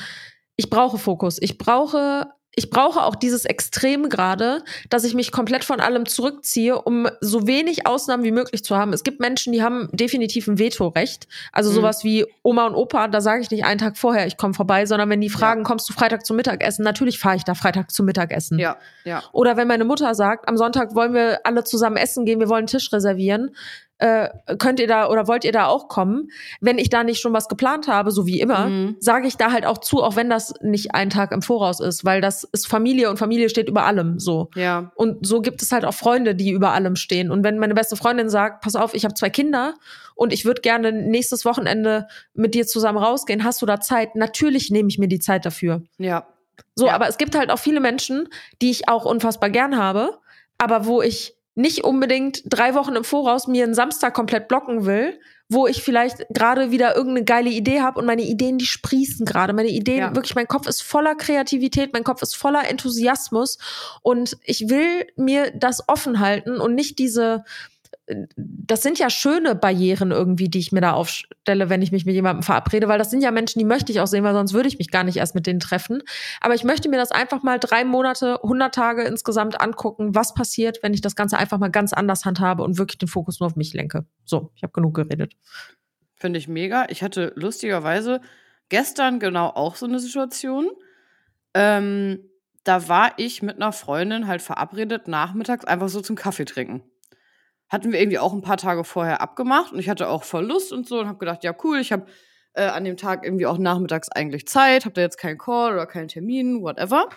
ich brauche Fokus. Ich brauche ich brauche auch dieses Extrem gerade, dass ich mich komplett von allem zurückziehe, um so wenig Ausnahmen wie möglich zu haben. Es gibt Menschen, die haben definitiv ein Vetorecht. Also mhm. sowas wie Oma und Opa, da sage ich nicht einen Tag vorher, ich komme vorbei, sondern wenn die fragen, ja. kommst du Freitag zum Mittagessen, natürlich fahre ich da Freitag zum Mittagessen. Ja, ja. Oder wenn meine Mutter sagt, am Sonntag wollen wir alle zusammen essen gehen, wir wollen einen Tisch reservieren, äh, könnt ihr da oder wollt ihr da auch kommen? Wenn ich da nicht schon was geplant habe, so wie immer, mhm. sage ich da halt auch zu, auch wenn das nicht ein Tag im Voraus ist, weil das ist Familie und Familie steht über allem so. Ja. Und so gibt es halt auch Freunde, die über allem stehen. Und wenn meine beste Freundin sagt, pass auf, ich habe zwei Kinder und ich würde gerne nächstes Wochenende mit dir zusammen rausgehen, hast du da Zeit? Natürlich nehme ich mir die Zeit dafür. Ja. So, ja. aber es gibt halt auch viele Menschen, die ich auch unfassbar gern habe, aber wo ich nicht unbedingt drei Wochen im Voraus mir einen Samstag komplett blocken will, wo ich vielleicht gerade wieder irgendeine geile Idee habe und meine Ideen, die sprießen gerade. Meine Ideen, ja. wirklich, mein Kopf ist voller Kreativität, mein Kopf ist voller Enthusiasmus und ich will mir das offen halten und nicht diese das sind ja schöne Barrieren irgendwie, die ich mir da aufstelle, wenn ich mich mit jemandem verabrede, weil das sind ja Menschen, die möchte ich auch sehen, weil sonst würde ich mich gar nicht erst mit denen treffen. Aber ich möchte mir das einfach mal drei Monate, 100 Tage insgesamt angucken, was passiert, wenn ich das Ganze einfach mal ganz anders handhabe und wirklich den Fokus nur auf mich lenke. So, ich habe genug geredet. Finde ich mega. Ich hatte lustigerweise gestern genau auch so eine Situation. Ähm, da war ich mit einer Freundin halt verabredet, nachmittags einfach so zum Kaffee trinken hatten wir irgendwie auch ein paar Tage vorher abgemacht und ich hatte auch voll Lust und so und habe gedacht, ja cool, ich habe äh, an dem Tag irgendwie auch nachmittags eigentlich Zeit, habe da jetzt keinen Call oder keinen Termin, whatever.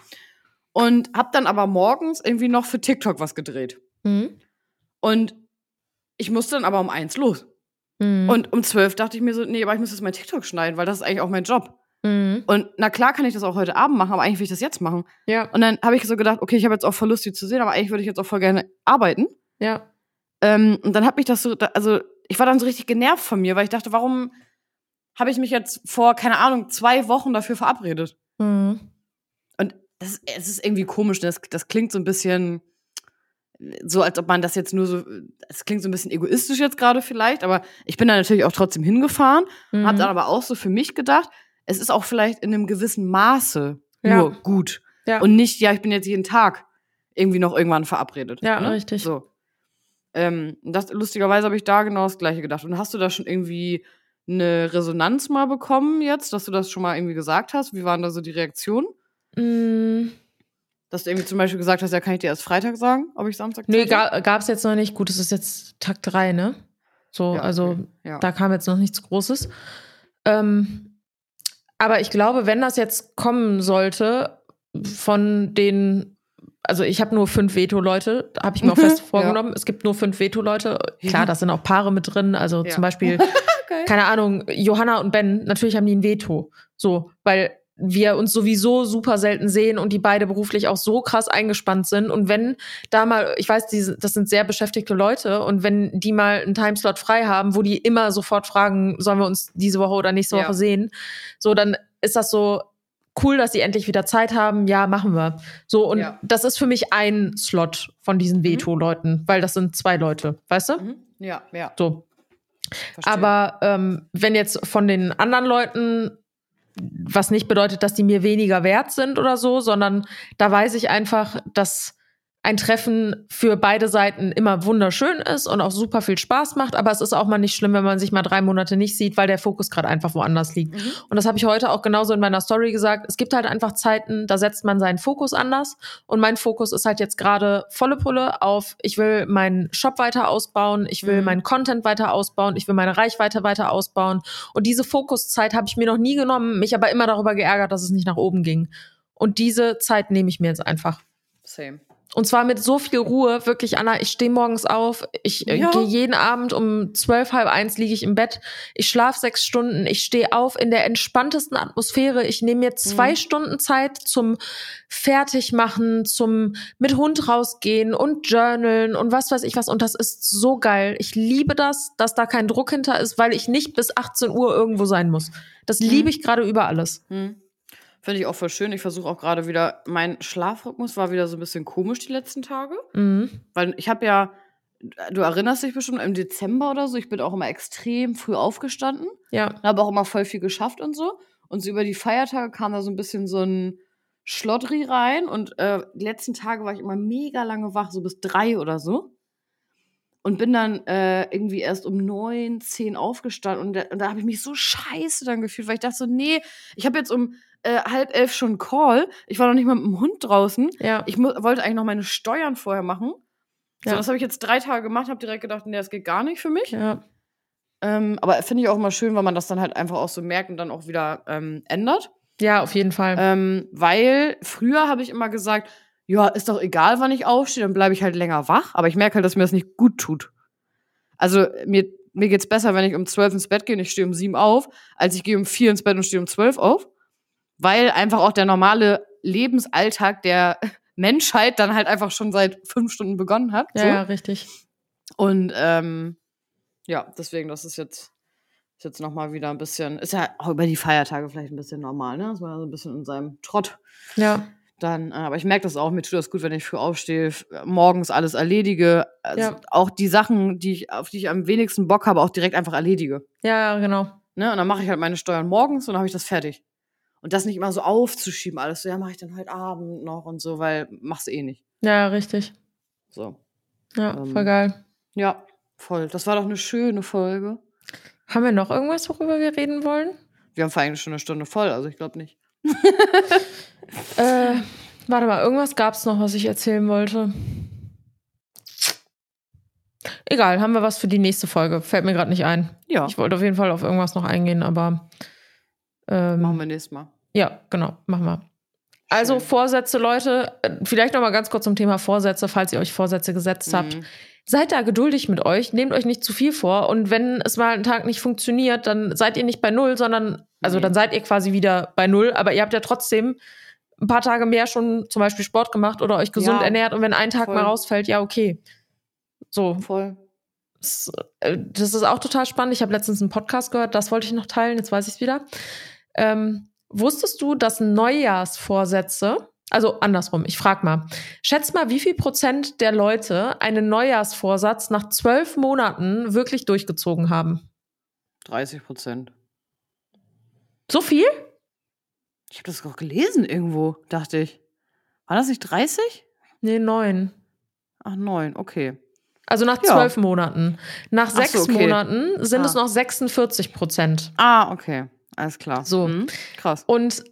Und habe dann aber morgens irgendwie noch für TikTok was gedreht. Mhm. Und ich musste dann aber um eins los. Mhm. Und um zwölf dachte ich mir so, nee, aber ich muss jetzt mein TikTok schneiden, weil das ist eigentlich auch mein Job. Mhm. Und na klar kann ich das auch heute Abend machen, aber eigentlich will ich das jetzt machen. Ja. Und dann habe ich so gedacht, okay, ich habe jetzt auch voll Lust, die zu sehen, aber eigentlich würde ich jetzt auch voll gerne arbeiten. Ja. Ähm, und dann hat mich das so, also ich war dann so richtig genervt von mir, weil ich dachte, warum habe ich mich jetzt vor, keine Ahnung, zwei Wochen dafür verabredet? Mhm. Und das, es ist irgendwie komisch, das, das klingt so ein bisschen so, als ob man das jetzt nur so, es klingt so ein bisschen egoistisch jetzt gerade vielleicht, aber ich bin da natürlich auch trotzdem hingefahren, mhm. habe dann aber auch so für mich gedacht, es ist auch vielleicht in einem gewissen Maße ja. nur gut. Ja. Und nicht, ja, ich bin jetzt jeden Tag irgendwie noch irgendwann verabredet. Ja, ne? richtig. So. Ähm, das, lustigerweise habe ich da genau das Gleiche gedacht. Und hast du da schon irgendwie eine Resonanz mal bekommen jetzt, dass du das schon mal irgendwie gesagt hast? Wie waren da so die Reaktionen? Mm. Dass du irgendwie zum Beispiel gesagt hast, ja, kann ich dir erst Freitag sagen, ob ich Samstag Nee, ga, gab es jetzt noch nicht. Gut, es ist jetzt Tag 3, ne? So, ja, also okay. ja. da kam jetzt noch nichts Großes. Ähm, aber ich glaube, wenn das jetzt kommen sollte, von den also ich habe nur fünf Veto-Leute, habe ich mir auch fest vorgenommen. Ja. Es gibt nur fünf Veto-Leute. Klar, da sind auch Paare mit drin. Also ja. zum Beispiel, okay. keine Ahnung, Johanna und Ben, natürlich haben die ein Veto. So, weil wir uns sowieso super selten sehen und die beide beruflich auch so krass eingespannt sind. Und wenn da mal, ich weiß, die, das sind sehr beschäftigte Leute und wenn die mal einen Timeslot frei haben, wo die immer sofort fragen, sollen wir uns diese Woche oder nächste Woche ja. sehen, so dann ist das so, cool, dass sie endlich wieder Zeit haben. Ja, machen wir. So, und ja. das ist für mich ein Slot von diesen mhm. Veto-Leuten, weil das sind zwei Leute, weißt du? Mhm. Ja, ja. So. Verstehe. Aber ähm, wenn jetzt von den anderen Leuten, was nicht bedeutet, dass die mir weniger wert sind oder so, sondern da weiß ich einfach, dass ein Treffen für beide Seiten immer wunderschön ist und auch super viel Spaß macht, aber es ist auch mal nicht schlimm, wenn man sich mal drei Monate nicht sieht, weil der Fokus gerade einfach woanders liegt. Mhm. Und das habe ich heute auch genauso in meiner Story gesagt. Es gibt halt einfach Zeiten, da setzt man seinen Fokus anders und mein Fokus ist halt jetzt gerade volle Pulle auf, ich will meinen Shop weiter ausbauen, ich will mhm. meinen Content weiter ausbauen, ich will meine Reichweite weiter ausbauen und diese Fokuszeit habe ich mir noch nie genommen, mich aber immer darüber geärgert, dass es nicht nach oben ging. Und diese Zeit nehme ich mir jetzt einfach. Same. Und zwar mit so viel Ruhe, wirklich, Anna, ich stehe morgens auf, ich äh, Ja. gehe jeden Abend um zwölf, halb eins liege ich im Bett, ich schlafe sechs Stunden, ich stehe auf in der entspanntesten Atmosphäre, ich nehme mir zwei Mhm. Stunden Zeit zum Fertigmachen, zum mit Hund rausgehen und journalen und was weiß ich was. Und das ist so geil. Ich liebe das, dass da kein Druck hinter ist, weil ich nicht bis 18 Uhr irgendwo sein muss. Das Mhm. liebe ich gerade über alles. Hm. Finde ich auch voll schön. Ich versuche auch gerade wieder, mein Schlafrhythmus war wieder so ein bisschen komisch die letzten Tage. Mhm. Weil ich habe ja, du erinnerst dich bestimmt, im Dezember oder so, ich bin auch immer extrem früh aufgestanden. Ja. habe auch immer voll viel geschafft und so. Und so über die Feiertage kam da so ein bisschen so ein Schlottri rein. Und äh, die letzten Tage war ich immer mega lange wach, so bis drei oder so. Und bin dann äh, irgendwie erst um neun, zehn aufgestanden. Und da, und da habe ich mich so scheiße dann gefühlt, weil ich dachte so, nee, ich habe jetzt um äh, halb elf schon Call. Ich war noch nicht mal mit dem Hund draußen. Ja. Ich wollte eigentlich noch meine Steuern vorher machen. So, Ja. das habe ich jetzt drei Tage gemacht, habe direkt gedacht, nee, das geht gar nicht für mich. ja. Ähm, aber finde ich auch immer schön, weil man das dann halt einfach auch so merkt und dann auch wieder ähm, ändert. Ja, auf jeden Fall. Ähm, weil früher habe ich immer gesagt, ja, ist doch egal, wann ich aufstehe, dann bleibe ich halt länger wach. Aber ich merke halt, dass mir das nicht gut tut. Also mir, mir geht's besser, wenn ich um 12 ins Bett gehe und ich stehe um 7 auf, als ich gehe um 4 ins Bett und stehe um 12 auf. Weil einfach auch der normale Lebensalltag der Menschheit dann halt einfach schon seit fünf Stunden begonnen hat. ja, so. ja, richtig. Und ähm, ja, deswegen, das ist jetzt, ist jetzt nochmal wieder ein bisschen, ist ja auch über die Feiertage vielleicht ein bisschen normal, ne? Dass man so ein bisschen in seinem Trott Ja. dann, äh, aber ich merke das auch, mir tut das gut, wenn ich früh aufstehe, morgens alles erledige. Also Ja. auch die Sachen, die ich, auf die ich am wenigsten Bock habe, auch direkt einfach erledige. Ja, ja, genau. Ne? Und dann mache ich halt meine Steuern morgens und dann habe ich das fertig. Und das nicht immer so aufzuschieben, alles so, ja, mache ich dann heute Abend noch und so, weil machst du eh nicht. Ja, richtig. So. Ja, Ähm, voll geil. Ja, voll. Das war doch eine schöne Folge. Haben wir noch irgendwas, worüber wir reden wollen? Wir haben vor eigentlich schon eine Stunde voll, also ich glaube nicht. Äh, warte mal, irgendwas gab es noch, was ich erzählen wollte. Egal, haben wir was für die nächste Folge. Fällt mir gerade nicht ein. Ja, Ich wollte auf jeden Fall auf irgendwas noch eingehen, aber ähm, machen wir nächstes Mal. ja, genau, machen wir. Also Schön. Vorsätze, Leute, äh, vielleicht noch mal ganz kurz zum Thema Vorsätze, falls ihr euch Vorsätze gesetzt habt. Mhm. Seid da geduldig mit euch, nehmt euch nicht zu viel vor und wenn es mal einen Tag nicht funktioniert, dann seid ihr nicht bei null, sondern also Nee. dann seid ihr quasi wieder bei null, aber ihr habt ja trotzdem ein paar Tage mehr schon zum Beispiel Sport gemacht oder euch gesund Ja, ernährt und wenn ein Tag voll. mal rausfällt, ja okay. So, Voll. das, äh, das ist auch total spannend. Ich habe letztens einen Podcast gehört, das wollte ich noch teilen, jetzt weiß ich es wieder. Ähm, wusstest du, dass Neujahrsvorsätze, also andersrum, ich frage mal, schätz mal, wie viel Prozent der Leute einen Neujahrsvorsatz nach zwölf Monaten wirklich durchgezogen haben? 30 Prozent. So viel? Ich habe das auch gelesen irgendwo, dachte ich. War das nicht 30? Nee, neun. Ach, 9, okay. Also nach Ja. zwölf Monaten. Nach Ach sechs so, okay. Monaten sind Ah. es noch 46 Prozent. Ah, okay. Alles klar. So. Mhm. Krass. Und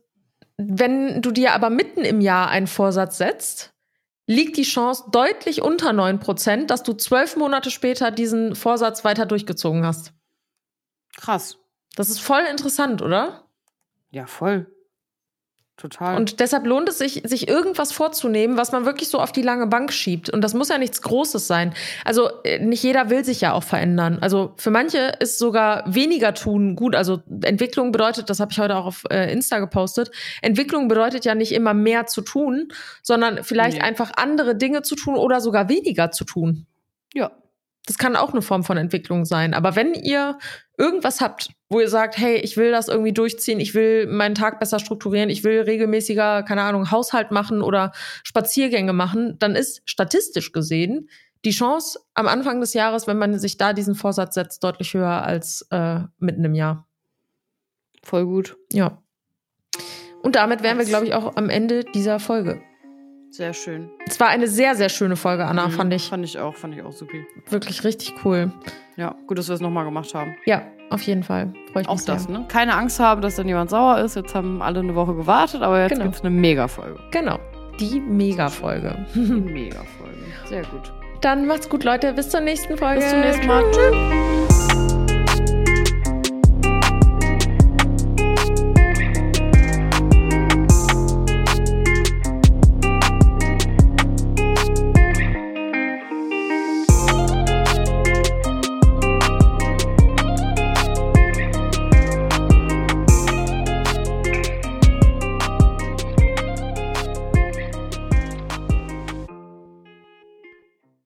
wenn du dir aber mitten im Jahr einen Vorsatz setzt, liegt die Chance deutlich unter 9%, dass du zwölf Monate später diesen Vorsatz weiter durchgezogen hast. Krass. Das ist voll interessant, oder? Ja, voll. Total. Und deshalb lohnt es sich, sich irgendwas vorzunehmen, was man wirklich so auf die lange Bank schiebt. Und das muss ja nichts Großes sein. Also äh, nicht jeder will sich ja auch verändern. Also für manche ist sogar weniger tun gut. Also Entwicklung bedeutet, das habe ich heute auch auf äh, Insta gepostet, Entwicklung bedeutet ja nicht immer mehr zu tun, sondern vielleicht Nee. einfach andere Dinge zu tun oder sogar weniger zu tun. ja. Das kann auch eine Form von Entwicklung sein. Aber wenn ihr irgendwas habt, wo ihr sagt, hey, ich will das irgendwie durchziehen, ich will meinen Tag besser strukturieren, ich will regelmäßiger, keine Ahnung, Haushalt machen oder Spaziergänge machen, dann ist statistisch gesehen die Chance am Anfang des Jahres, wenn man sich da diesen Vorsatz setzt, deutlich höher als äh, mitten im Jahr. Voll gut. Ja. Und damit wären wir, glaube ich, auch am Ende dieser Folge. Sehr schön. Es war eine sehr, sehr schöne Folge, Anna, Mhm. fand ich. Fand ich auch, fand ich auch super. Wirklich richtig cool. Ja, gut, dass wir es nochmal gemacht haben. Ja, auf jeden Fall. Freue ich Auch mich sehr. das, ne? Keine Angst haben, dass dann jemand sauer ist. Jetzt haben alle eine Woche gewartet, aber jetzt Genau. gibt's eine Mega-Folge. Genau. Die Mega-Folge. Eine Mega-Folge. Sehr gut. Dann macht's gut, Leute. Bis zur nächsten Folge. Bis zum nächsten Mal. Tschüss.